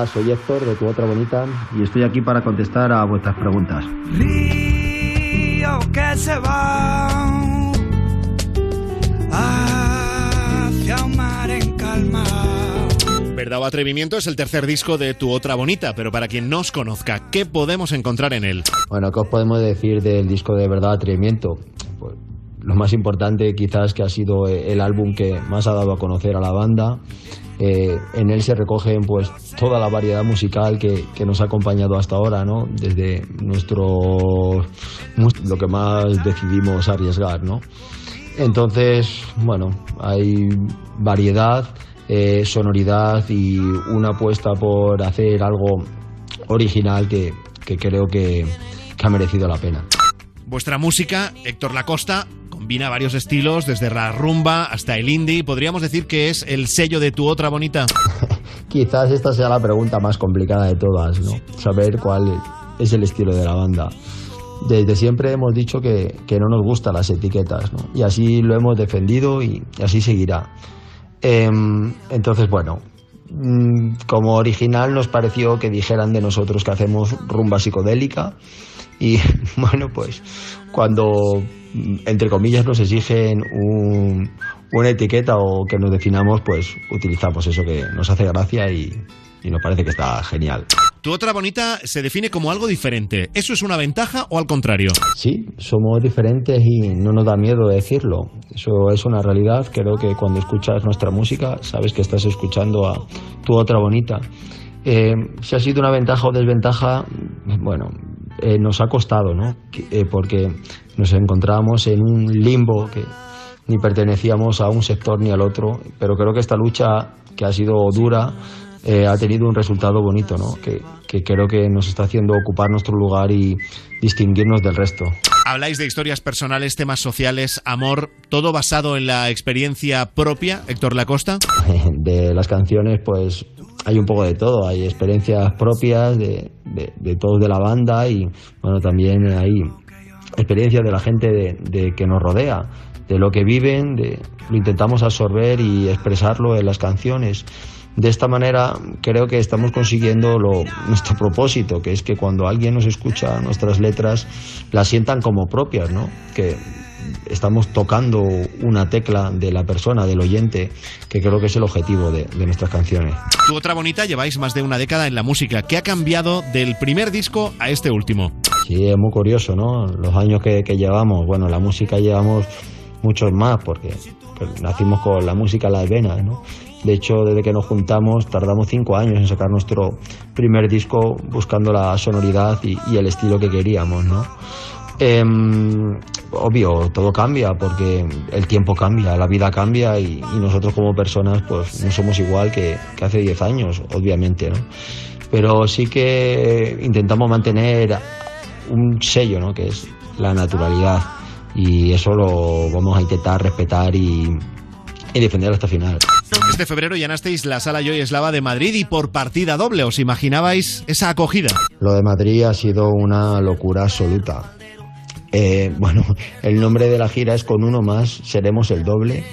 Hola, soy Héctor de Tu Otra Bonita y estoy aquí para contestar a vuestras preguntas. río que se va hacia un mar en calma. Verdad o Atrevimiento es el tercer disco de Tu Otra Bonita, pero para quien no os conozca, ¿qué podemos encontrar en él? Bueno, ¿qué os podemos decir del disco de Verdad Atrevimiento? Pues, lo más importante quizás que ha sido el álbum que más ha dado a conocer a la banda. Eh, en él se recogen pues toda la variedad musical que, nos ha acompañado hasta ahora, ¿no? Desde nuestro lo que más decidimos arriesgar, ¿no? Entonces, bueno, hay variedad, eh, sonoridad y una apuesta por hacer algo original que, que creo que, que ha merecido la pena. Vuestra música, Héctor Lacosta, combina varios estilos, desde la rumba hasta el indie. ¿Podríamos decir que es el sello de Tu Otra Bonita? [laughs] Quizás esta sea la pregunta más complicada de todas, ¿no? Saber cuál es el estilo de la banda. Desde siempre hemos dicho que, que no nos gustan las etiquetas, ¿no? Y así lo hemos defendido y así seguirá. Em, entonces, bueno, mm, como original nos pareció que dijeran de nosotros que hacemos rumba psicodélica y [laughs] bueno, pues cuando entre comillas nos exigen un- una etiqueta o que nos definamos, pues utilizamos eso que nos hace gracia y, y nos parece que está genial. Tu Otra Bonita se define como algo diferente. ¿Eso es una ventaja o al contrario? Sí, somos diferentes y no nos da miedo decirlo. Eso es una realidad. Creo que cuando escuchas nuestra música sabes que estás escuchando a tu otra bonita. Eh, si ha sido una ventaja o desventaja, bueno, eh, nos ha costado, ¿no? Eh, porque nos encontramos en un limbo que ni pertenecíamos a un sector ni al otro, pero creo que esta lucha, que ha sido dura, eh, ha tenido un resultado bonito, ¿no? Que, que creo que nos está haciendo ocupar nuestro lugar y distinguirnos del resto. Habláis de historias personales, temas sociales, amor, todo basado en la experiencia propia, Héctor Lacosta. [laughs] de las canciones, pues hay un poco de todo. Hay experiencias propias de, de- de todos de la banda y, bueno, también hay experiencias de la gente de, que nos rodea, de lo que viven, de, lo intentamos absorber y expresarlo en las canciones. De esta manera creo que estamos consiguiendo lo, nuestro propósito, que es que cuando alguien nos escucha nuestras letras, las sientan como propias, ¿no? Que estamos tocando una tecla de la persona, del oyente, que creo que es el objetivo de, de nuestras canciones. Tu otra bonita lleváis más de una década en la música. ¿Qué ha cambiado del primer disco a este último? Sí, es muy curioso, ¿no? Los años que, que llevamos, bueno, la música llevamos muchos más, porque pues, nacimos con la música en las venas, ¿no? De hecho, desde que nos juntamos, tardamos cinco años en sacar nuestro primer disco buscando la sonoridad y, y el estilo que queríamos, ¿no? Em, obvio, todo cambia porque el tiempo cambia, la vida cambia y, y nosotros como personas pues no somos igual que, que hace 10 años, obviamente, ¿no? Pero sí que intentamos mantener un sello, ¿no? Que es la naturalidad y eso lo vamos a intentar respetar y, y defender hasta el final. Este febrero llenasteis la sala Joy Eslava de Madrid y por partida doble. ¿Os imaginabais esa acogida? Lo de Madrid ha sido una locura absoluta. Eh, bueno, el nombre de la gira es con uno más, seremos el doble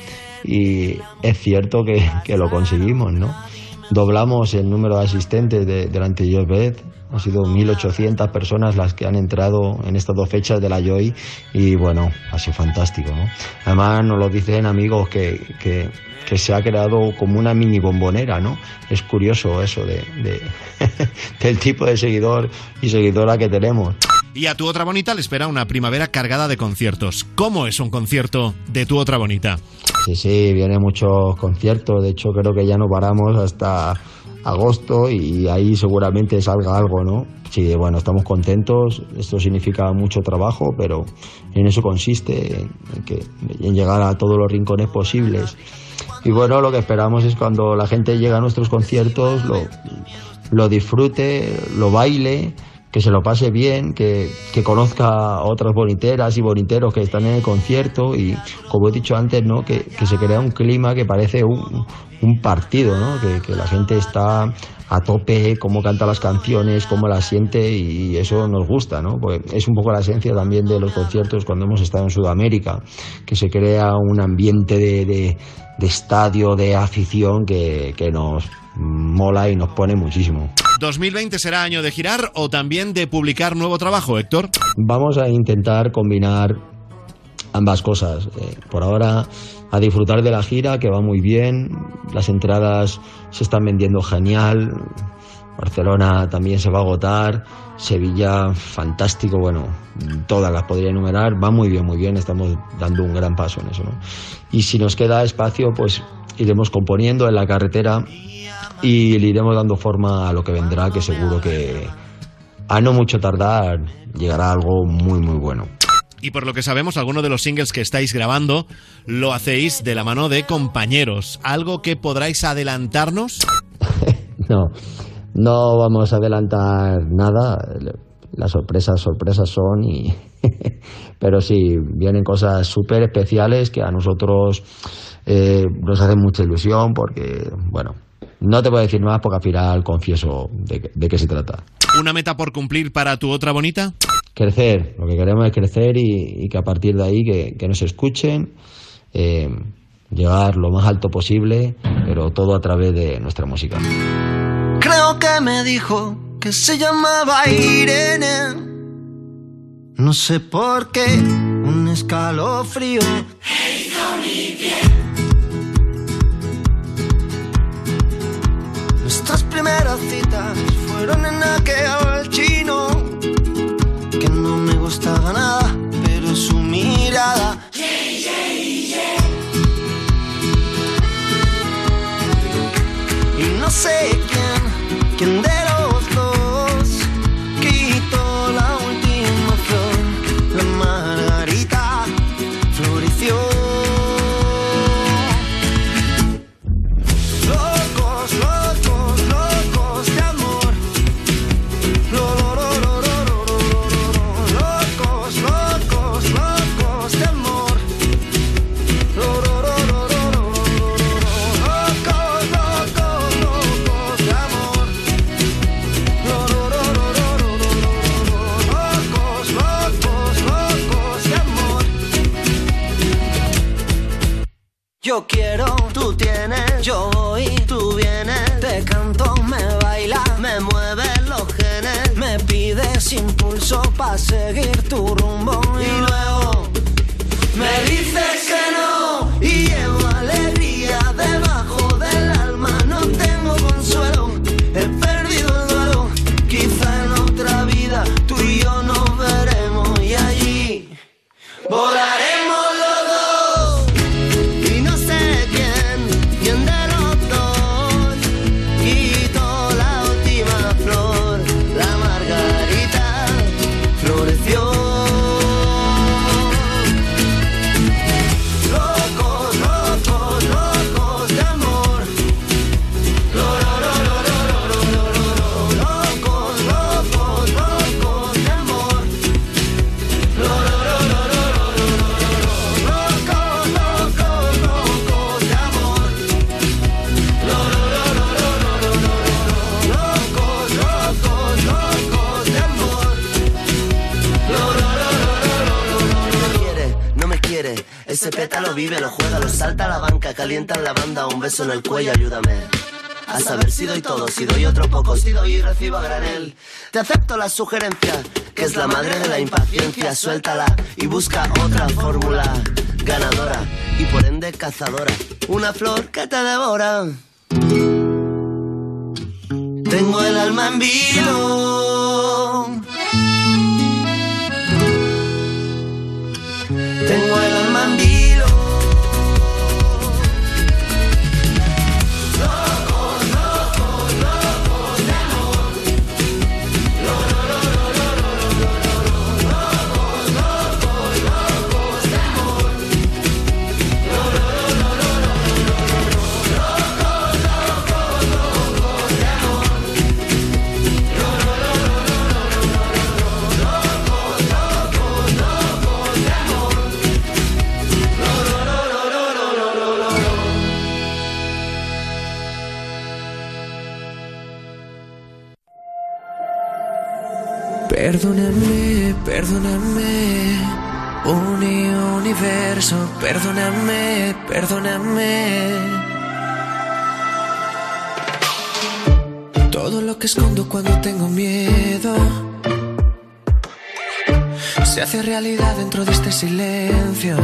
y es cierto que, que lo conseguimos, ¿no? Doblamos el número de asistentes de, de Beth, han sido 1.800 personas las que han entrado en estas dos fechas de la Joy y bueno, ha sido fantástico, ¿no? Además nos lo dicen amigos que, que, que se ha creado como una mini bombonera, ¿no? Es curioso eso de, de [laughs] del tipo de seguidor y seguidora que tenemos. Y a tu otra bonita le espera una primavera cargada de conciertos. ¿Cómo es un concierto de tu otra bonita? Sí, sí, vienen muchos conciertos. De hecho, creo que ya no paramos hasta agosto y ahí seguramente salga algo, ¿no? Sí, bueno, estamos contentos. Esto significa mucho trabajo, pero en eso consiste, en, que, en llegar a todos los rincones posibles. Y bueno, lo que esperamos es cuando la gente llega a nuestros conciertos, lo, lo disfrute, lo baile que se lo pase bien, que, que, conozca otras boniteras y boniteros que están en el concierto y, como he dicho antes, ¿no? que, que se crea un clima que parece un, un partido, ¿no? que, que, la gente está a tope, cómo canta las canciones, cómo las siente y eso nos gusta, ¿no? Porque es un poco la esencia también de los conciertos cuando hemos estado en Sudamérica, que se crea un ambiente de, de, de estadio, de afición que, que nos mola y nos pone muchísimo. ¿2020 será año de girar o también de publicar nuevo trabajo, Héctor? Vamos a intentar combinar ambas cosas. Eh, por ahora, a disfrutar de la gira, que va muy bien. Las entradas se están vendiendo genial. Barcelona también se va a agotar. Sevilla, fantástico. Bueno, todas las podría enumerar. Va muy bien, muy bien. Estamos dando un gran paso en eso. Y si nos queda espacio, pues iremos componiendo en la carretera y le iremos dando forma a lo que vendrá, que seguro que a no mucho tardar llegará algo muy muy bueno. Y por lo que sabemos, algunos de los singles que estáis grabando lo hacéis de la mano de compañeros. ¿Algo que podráis adelantarnos? [laughs] no, no vamos a adelantar nada. Las sorpresas, sorpresas son y... [laughs] Pero sí, vienen cosas súper especiales que a nosotros eh, nos hacen mucha ilusión porque, bueno, no te puedo decir más porque al final confieso de, de qué se trata. ¿Una meta por cumplir para tu otra bonita? Crecer, lo que queremos es crecer y, y que a partir de ahí que, que nos escuchen, eh, llegar lo más alto posible, pero todo a través de nuestra música. Creo que me dijo que se llamaba Irene. No sé por qué, un escalofrío. Nuestras primeras citas fueron en aquel chino que no me gustaba nada, pero su mirada. Y no sé Yo quiero, tú tienes, yo voy, tú vienes. Te canto, me baila, me mueve los genes. Me pides impulso para seguir tu rumbo. Y luego me dices que no. Vive, lo juega, lo salta a la banca, calienta en la banda, un beso en el cuello, ayúdame. A saber si doy todo, si doy otro poco, si doy y recibo a granel. Te acepto la sugerencia, que es la madre de la impaciencia. Suéltala y busca otra fórmula ganadora y por ende cazadora. Una flor que te devora. Tengo el alma en vilo. Perdóname, perdóname. Todo lo que escondo cuando tengo miedo se hace realidad dentro de este silencio.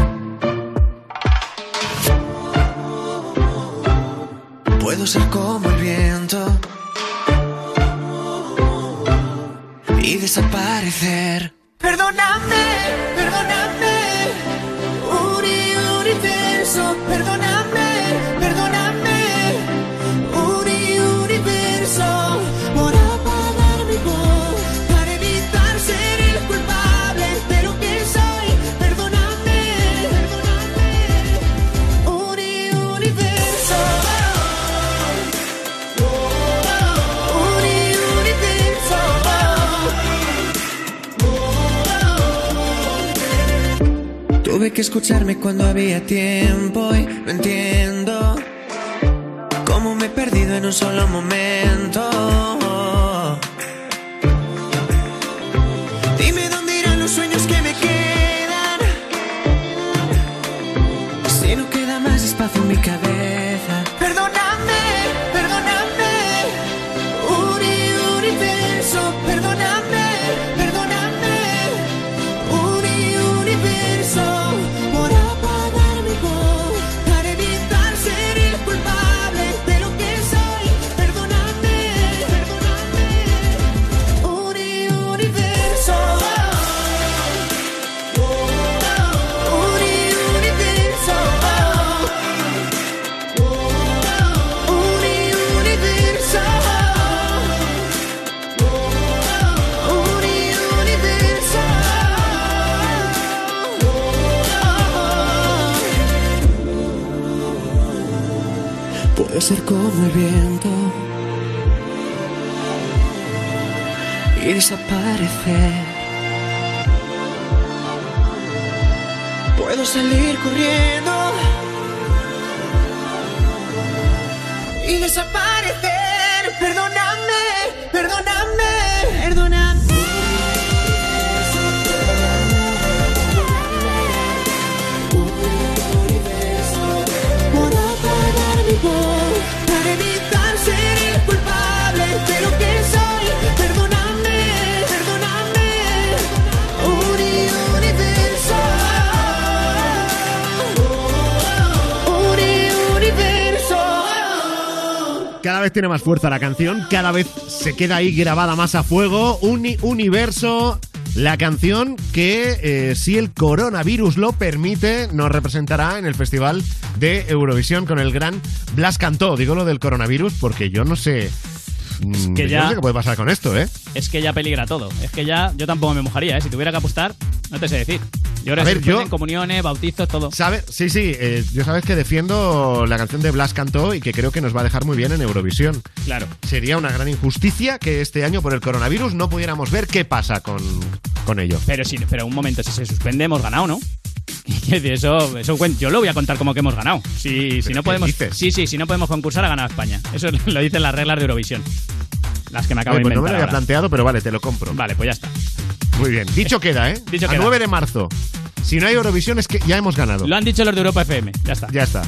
Puedo ser como el viento y desaparecer. Perdóname, escucharme cuando había tiempo y no entiendo cómo me he perdido en un solo momento. Dime dónde irán los sueños que me quedan. Si no queda más espacio en mi cabeza. Ser como el viento y desaparecer. Puedo salir corriendo y desaparecer. Vez tiene más fuerza la canción, cada vez se queda ahí grabada más a fuego. Uni- universo, la canción que, eh, si el coronavirus lo permite, nos representará en el Festival de Eurovisión con el gran Blas Cantó. Digo lo del coronavirus porque yo no sé. mm, que yo ya- no sé qué puede pasar con esto, ¿eh? Es que ya peligra todo. Es que ya yo tampoco me mojaría, ¿eh? Si tuviera que apostar, no te sé decir. Yo creo A ver, yo- comuniones, bautizos, todo. ¿Sabes? Sí, sí, eh, yo sabes que defiendo la canción de Blas Cantó y que creo que nos va a dejar muy bien en Eurovisión. Claro. Sería una gran injusticia que este año por el coronavirus no pudiéramos ver qué pasa con, con ello. Pero sí, pero un momento, si se suspende hemos ganado, ¿no? [laughs] Eso, eso yo lo voy a contar como que hemos ganado. Si, si no podemos, sí, sí, si no podemos concursar ha ganado España. Eso [laughs] lo dicen las reglas de Eurovisión. Las que me acabo Oye, de pues no me inventar. lo había ahora. planteado, pero vale, te lo compro. Vale, pues ya está. Muy bien. Dicho queda, ¿eh? [laughs] Dicho A queda. 9 de marzo. Si no hay Eurovisión es que ya hemos ganado. Lo han dicho los de Europa FM. Ya está. Ya está.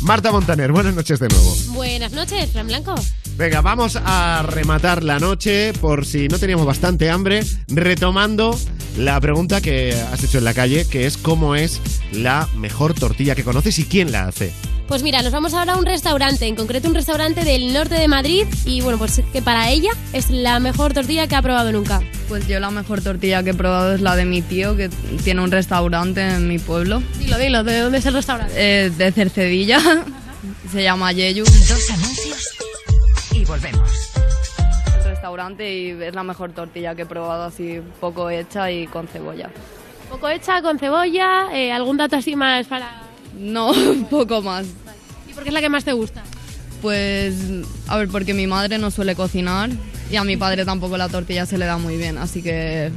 Marta Montaner, buenas noches de nuevo. Buenas noches, Fran Blanco. Venga, vamos a rematar la noche por si no teníamos bastante hambre, retomando la pregunta que has hecho en la calle, que es cómo es la mejor tortilla que conoces y quién la hace. Pues mira, nos vamos ahora a un restaurante, en concreto un restaurante del norte de Madrid y bueno, pues que para ella es la mejor tortilla que ha probado nunca. Pues yo la mejor tortilla que he probado es la de mi tío, que tiene un restaurante en mi pueblo. Dilo, dilo, ¿de dónde es el restaurante? Eh, de Cercedilla. Se llama Yeyu. Dos anuncios y volvemos. El restaurante y es la mejor tortilla que he probado así poco hecha y con cebolla. Poco hecha, con cebolla, eh, algún dato así más para... No, [laughs] poco más. ¿Y por qué es la que más te gusta? Pues, a ver, porque mi madre no suele cocinar y a mi padre tampoco la tortilla se le da muy bien, así que...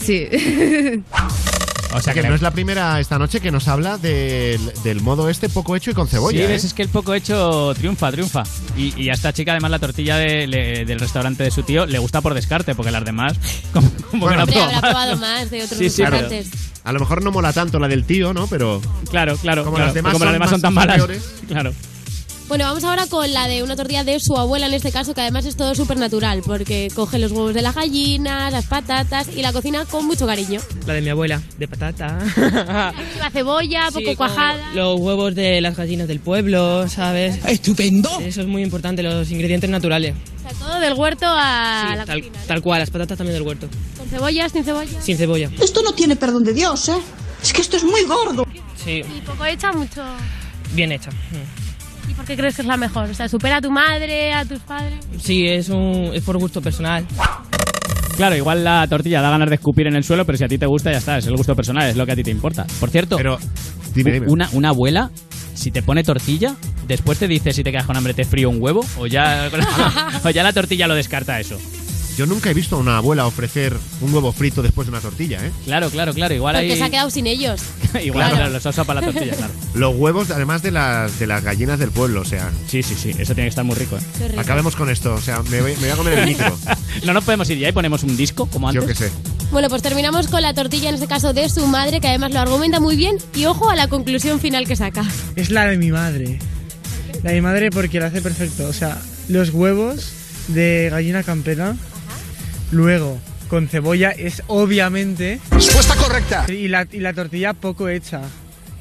Sí. [laughs] O sea que no es la primera esta noche que nos habla del, del modo este poco hecho y con cebolla. Sí, ¿eh? ves, es que el poco hecho triunfa, triunfa. Y, y a esta chica, además, la tortilla de- le- del restaurante de su tío le gusta por descarte, porque las demás, [laughs] como, como Bueno, que ha habrá probado. más de otros Sí. A lo mejor no mola tanto la del tío, ¿no? Pero. Claro, claro. Como claro. las demás como las son demás son tan malas. peores. [laughs] Claro. Bueno, vamos ahora con la de una tortilla de su abuela en este caso, que además es todo súper natural, porque coge los huevos de las gallinas, las patatas y la cocina con mucho cariño. La de mi abuela, de patata. [laughs] La cebolla, poco Sí, cuajada. Los huevos de las gallinas del pueblo, ¿sabes? ¡Estupendo! Eso es muy importante, los ingredientes naturales. O sea, todo del huerto a Sí, la tal, cocina. tal cual, las patatas también del huerto. Con cebolla, sin cebolla. Sin cebolla. Esto no tiene perdón de Dios, ¿eh? Es que esto es muy gordo. Sí, Y poco hecha, mucho. bien hecha. Mm. ¿Y por qué crees que es la mejor? O sea, ¿supera a tu madre, a tus padres? Sí, es, un, es por gusto personal. Claro, igual la tortilla da ganas de escupir en el suelo, pero si a ti te gusta, ya está. Es el gusto personal, es lo que a ti te importa. Por cierto, Pero. Dime, dime. Una, una abuela, si te pone tortilla, después te dice si te quedas con hambre, te frío un huevo, o ya, [laughs] o ya la tortilla lo descarta eso. Yo nunca he visto a una abuela ofrecer un huevo frito después de una tortilla, ¿eh? Claro, claro, claro. Igual Porque ahí. se ha quedado sin ellos. [laughs] igual Claro. claro, los ha usado para la tortilla, claro. [laughs] Los huevos, además de las, de las gallinas del pueblo, o sea. Sí, sí, sí. Eso tiene que estar muy rico, ¿eh? Qué rico. Acabemos con esto, o sea, me voy, me voy a comer el micro. [laughs] no nos podemos ir ya y ponemos un disco, como antes. Yo qué sé. Bueno, pues terminamos con la tortilla, en este caso de su madre, que además lo argumenta muy bien. Y ojo a la conclusión final que saca. Es la de mi madre. La de mi madre porque lo hace perfecto. O sea, los huevos de gallina campera, luego con cebolla es obviamente... Respuesta correcta. Y la, y la tortilla poco hecha.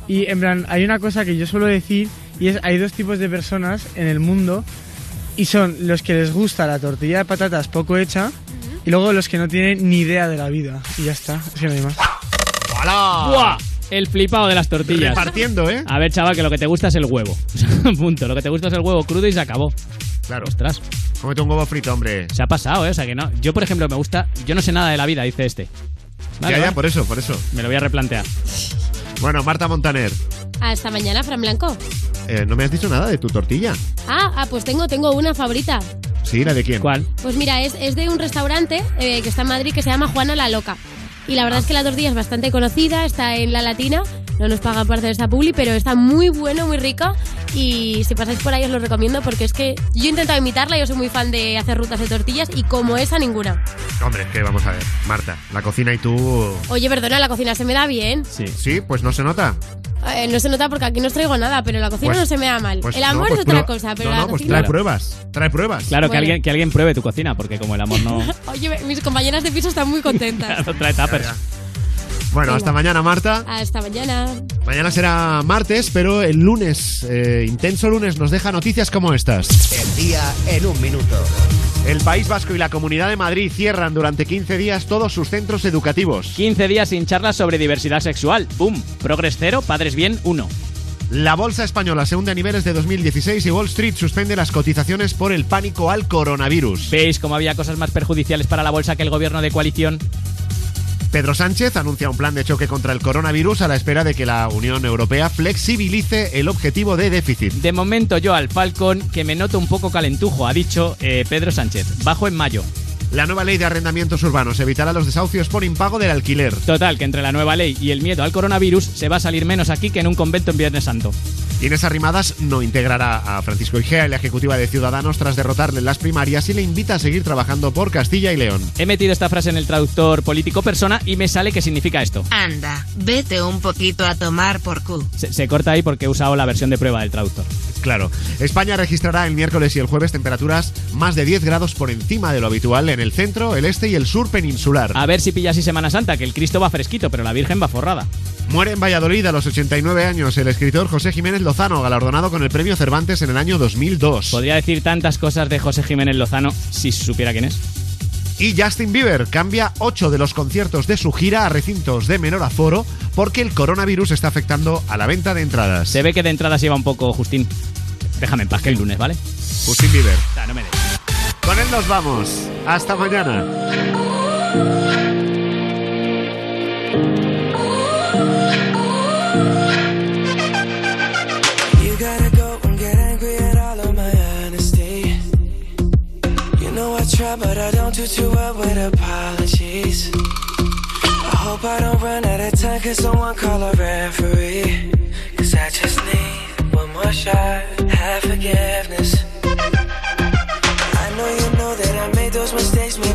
Y en plan, hay una cosa que yo suelo decir y es, hay dos tipos de personas en el mundo y son los que les gusta la tortilla de patatas poco hecha y luego los que no tienen ni idea de la vida. Y ya está, es que no hay más. ¡Buah! El flipado de las tortillas. Repartiendo, ¿eh? A ver, chaval, que lo que te gusta es el huevo. [laughs] Punto. Lo que te gusta es el huevo crudo y se acabó. Claro. Ostras. Cómete un huevo frito, hombre. Se ha pasado, ¿eh? O sea que no. Yo, por ejemplo, me gusta. Yo no sé nada de la vida, dice este. Vale, ya, ya, vale. por eso, por eso. Me lo voy a replantear. Bueno, Marta Montaner, Hasta mañana, Fran Blanco. eh, no me has dicho nada de tu tortilla. Ah, ah, pues tengo, tengo una favorita. Sí, ¿la de quién? ¿Cuál? Pues mira, es, es de un restaurante eh, que está en Madrid que se llama Juana la Loca. Y la verdad es que la tortilla es bastante conocida, está en la latina, no nos pagan por hacer esta publi, pero está muy bueno, muy rica. Y si pasáis por ahí os lo recomiendo porque es que yo he intentado imitarla, yo soy muy fan de hacer rutas de tortillas y como esa ninguna. Hombre, es que vamos a ver. Marta, la cocina y tú. Oye, perdona, la cocina se me da bien. Sí. Sí, pues no se nota. Eh, no se nota porque aquí no os traigo nada, pero la cocina Pues- no se me da mal. pues el no, amor pues es otra cosa, pero no, la no, pues cocina... trae pruebas. Trae pruebas. Claro, que, Bueno. alguien, que alguien pruebe tu cocina, porque como el amor no. [laughs] Oye, mis compañeras de piso están muy contentas. [laughs] trae tuppers. Bueno, Venga. hasta mañana, Marta. Hasta mañana. Mañana será martes, pero el lunes, eh, intenso lunes, nos deja noticias como estas. El día en un minuto. El País Vasco y la Comunidad de Madrid cierran durante 15 días todos sus centros educativos. 15 días sin charlas sobre diversidad sexual. ¡Pum! Progres cero, padres bien uno. La bolsa española se hunde a niveles de 2016 y Wall Street suspende las cotizaciones por el pánico al coronavirus. ¿Veis cómo había cosas más perjudiciales para la bolsa que el gobierno de coalición? Pedro Sánchez anuncia un plan de choque contra el coronavirus a la espera de que la Unión Europea flexibilice el objetivo de déficit. De momento yo al Falcon, que me noto un poco calentujo, ha dicho eh, Pedro Sánchez. Bajo en mayo. La nueva ley de arrendamientos urbanos evitará los desahucios por impago del alquiler. Total, que entre la nueva ley y el miedo al coronavirus se va a salir menos aquí que en un convento en Viernes Santo. Inés Arrimadas no integrará a Francisco Igea en la ejecutiva de Ciudadanos tras derrotarle en las primarias y le invita a seguir trabajando por Castilla y León. He metido esta frase en el traductor político persona y me sale que significa esto. Anda, vete un poquito a tomar por culo. Se, se corta ahí porque he usado la versión de prueba del traductor. Claro, España registrará el miércoles y el jueves temperaturas más de 10 grados por encima de lo habitual en el centro, el este y el sur peninsular. A ver si pilla así Semana Santa, que el Cristo va fresquito, pero la Virgen va forrada. Muere en Valladolid a los 89 años el escritor José Jiménez Lozano, galardonado con el premio Cervantes en el año 2002. Podría decir tantas cosas de José Jiménez Lozano si supiera quién es. Y Justin Bieber cambia 8 de los conciertos de su gira a recintos de menor aforo porque el coronavirus está afectando a la venta de entradas. Se ve que de entradas lleva un poco Justín. Déjame en paz, que el lunes, ¿vale? Justin Bieber. O sea, no me des. Con él nos vamos. Hasta mañana. But I don't do too well with apologies. I hope I don't run out of time, cause someone call a referee. Cause I just need one more shot, have forgiveness.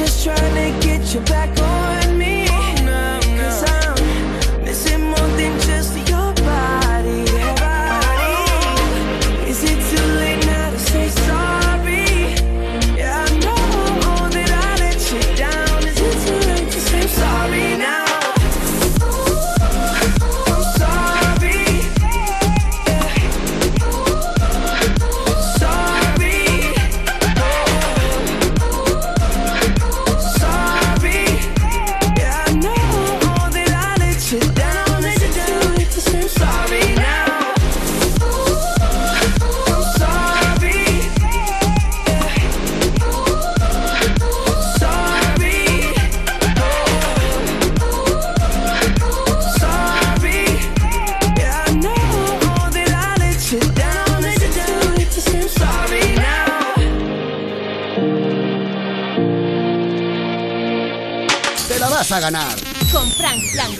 just trying to get you back on me. Cause I'm missing more than just ganar. Con Frank Blanco.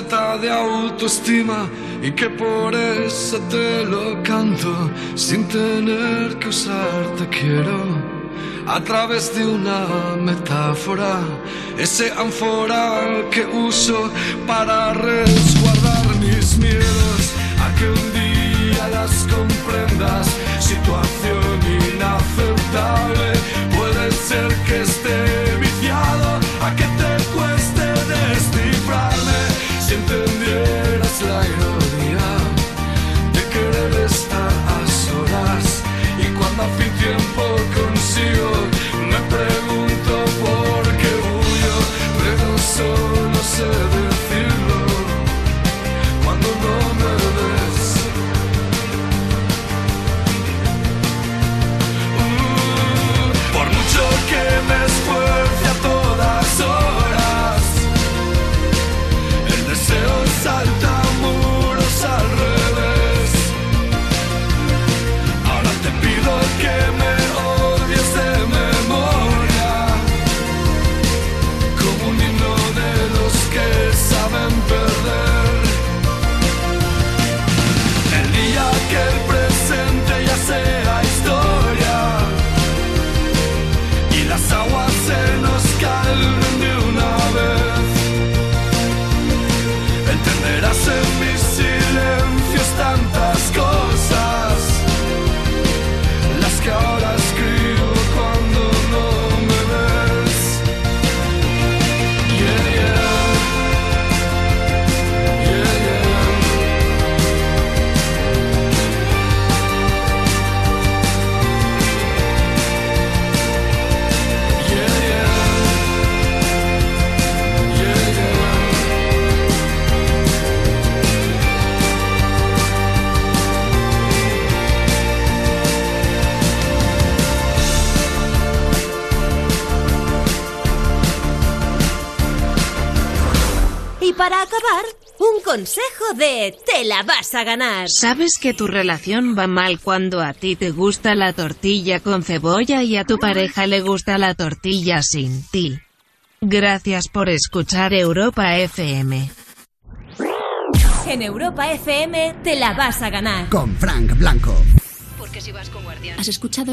de autoestima y que por eso te lo canto sin tener que usarte quiero a través de una metáfora, ese ánfora que uso para resguardar mis miedos, a que un día las comprendas, situación inaceptable. consejo de Te la vas a ganar. ¿Sabes que tu relación va mal cuando a ti te gusta la tortilla con cebolla y a tu pareja le gusta la tortilla sin ti? Gracias por escuchar Europa FM. En Europa FM te la vas a ganar. Con Frank Blanco. Porque si vas con guardián. ¿Has escuchado esto?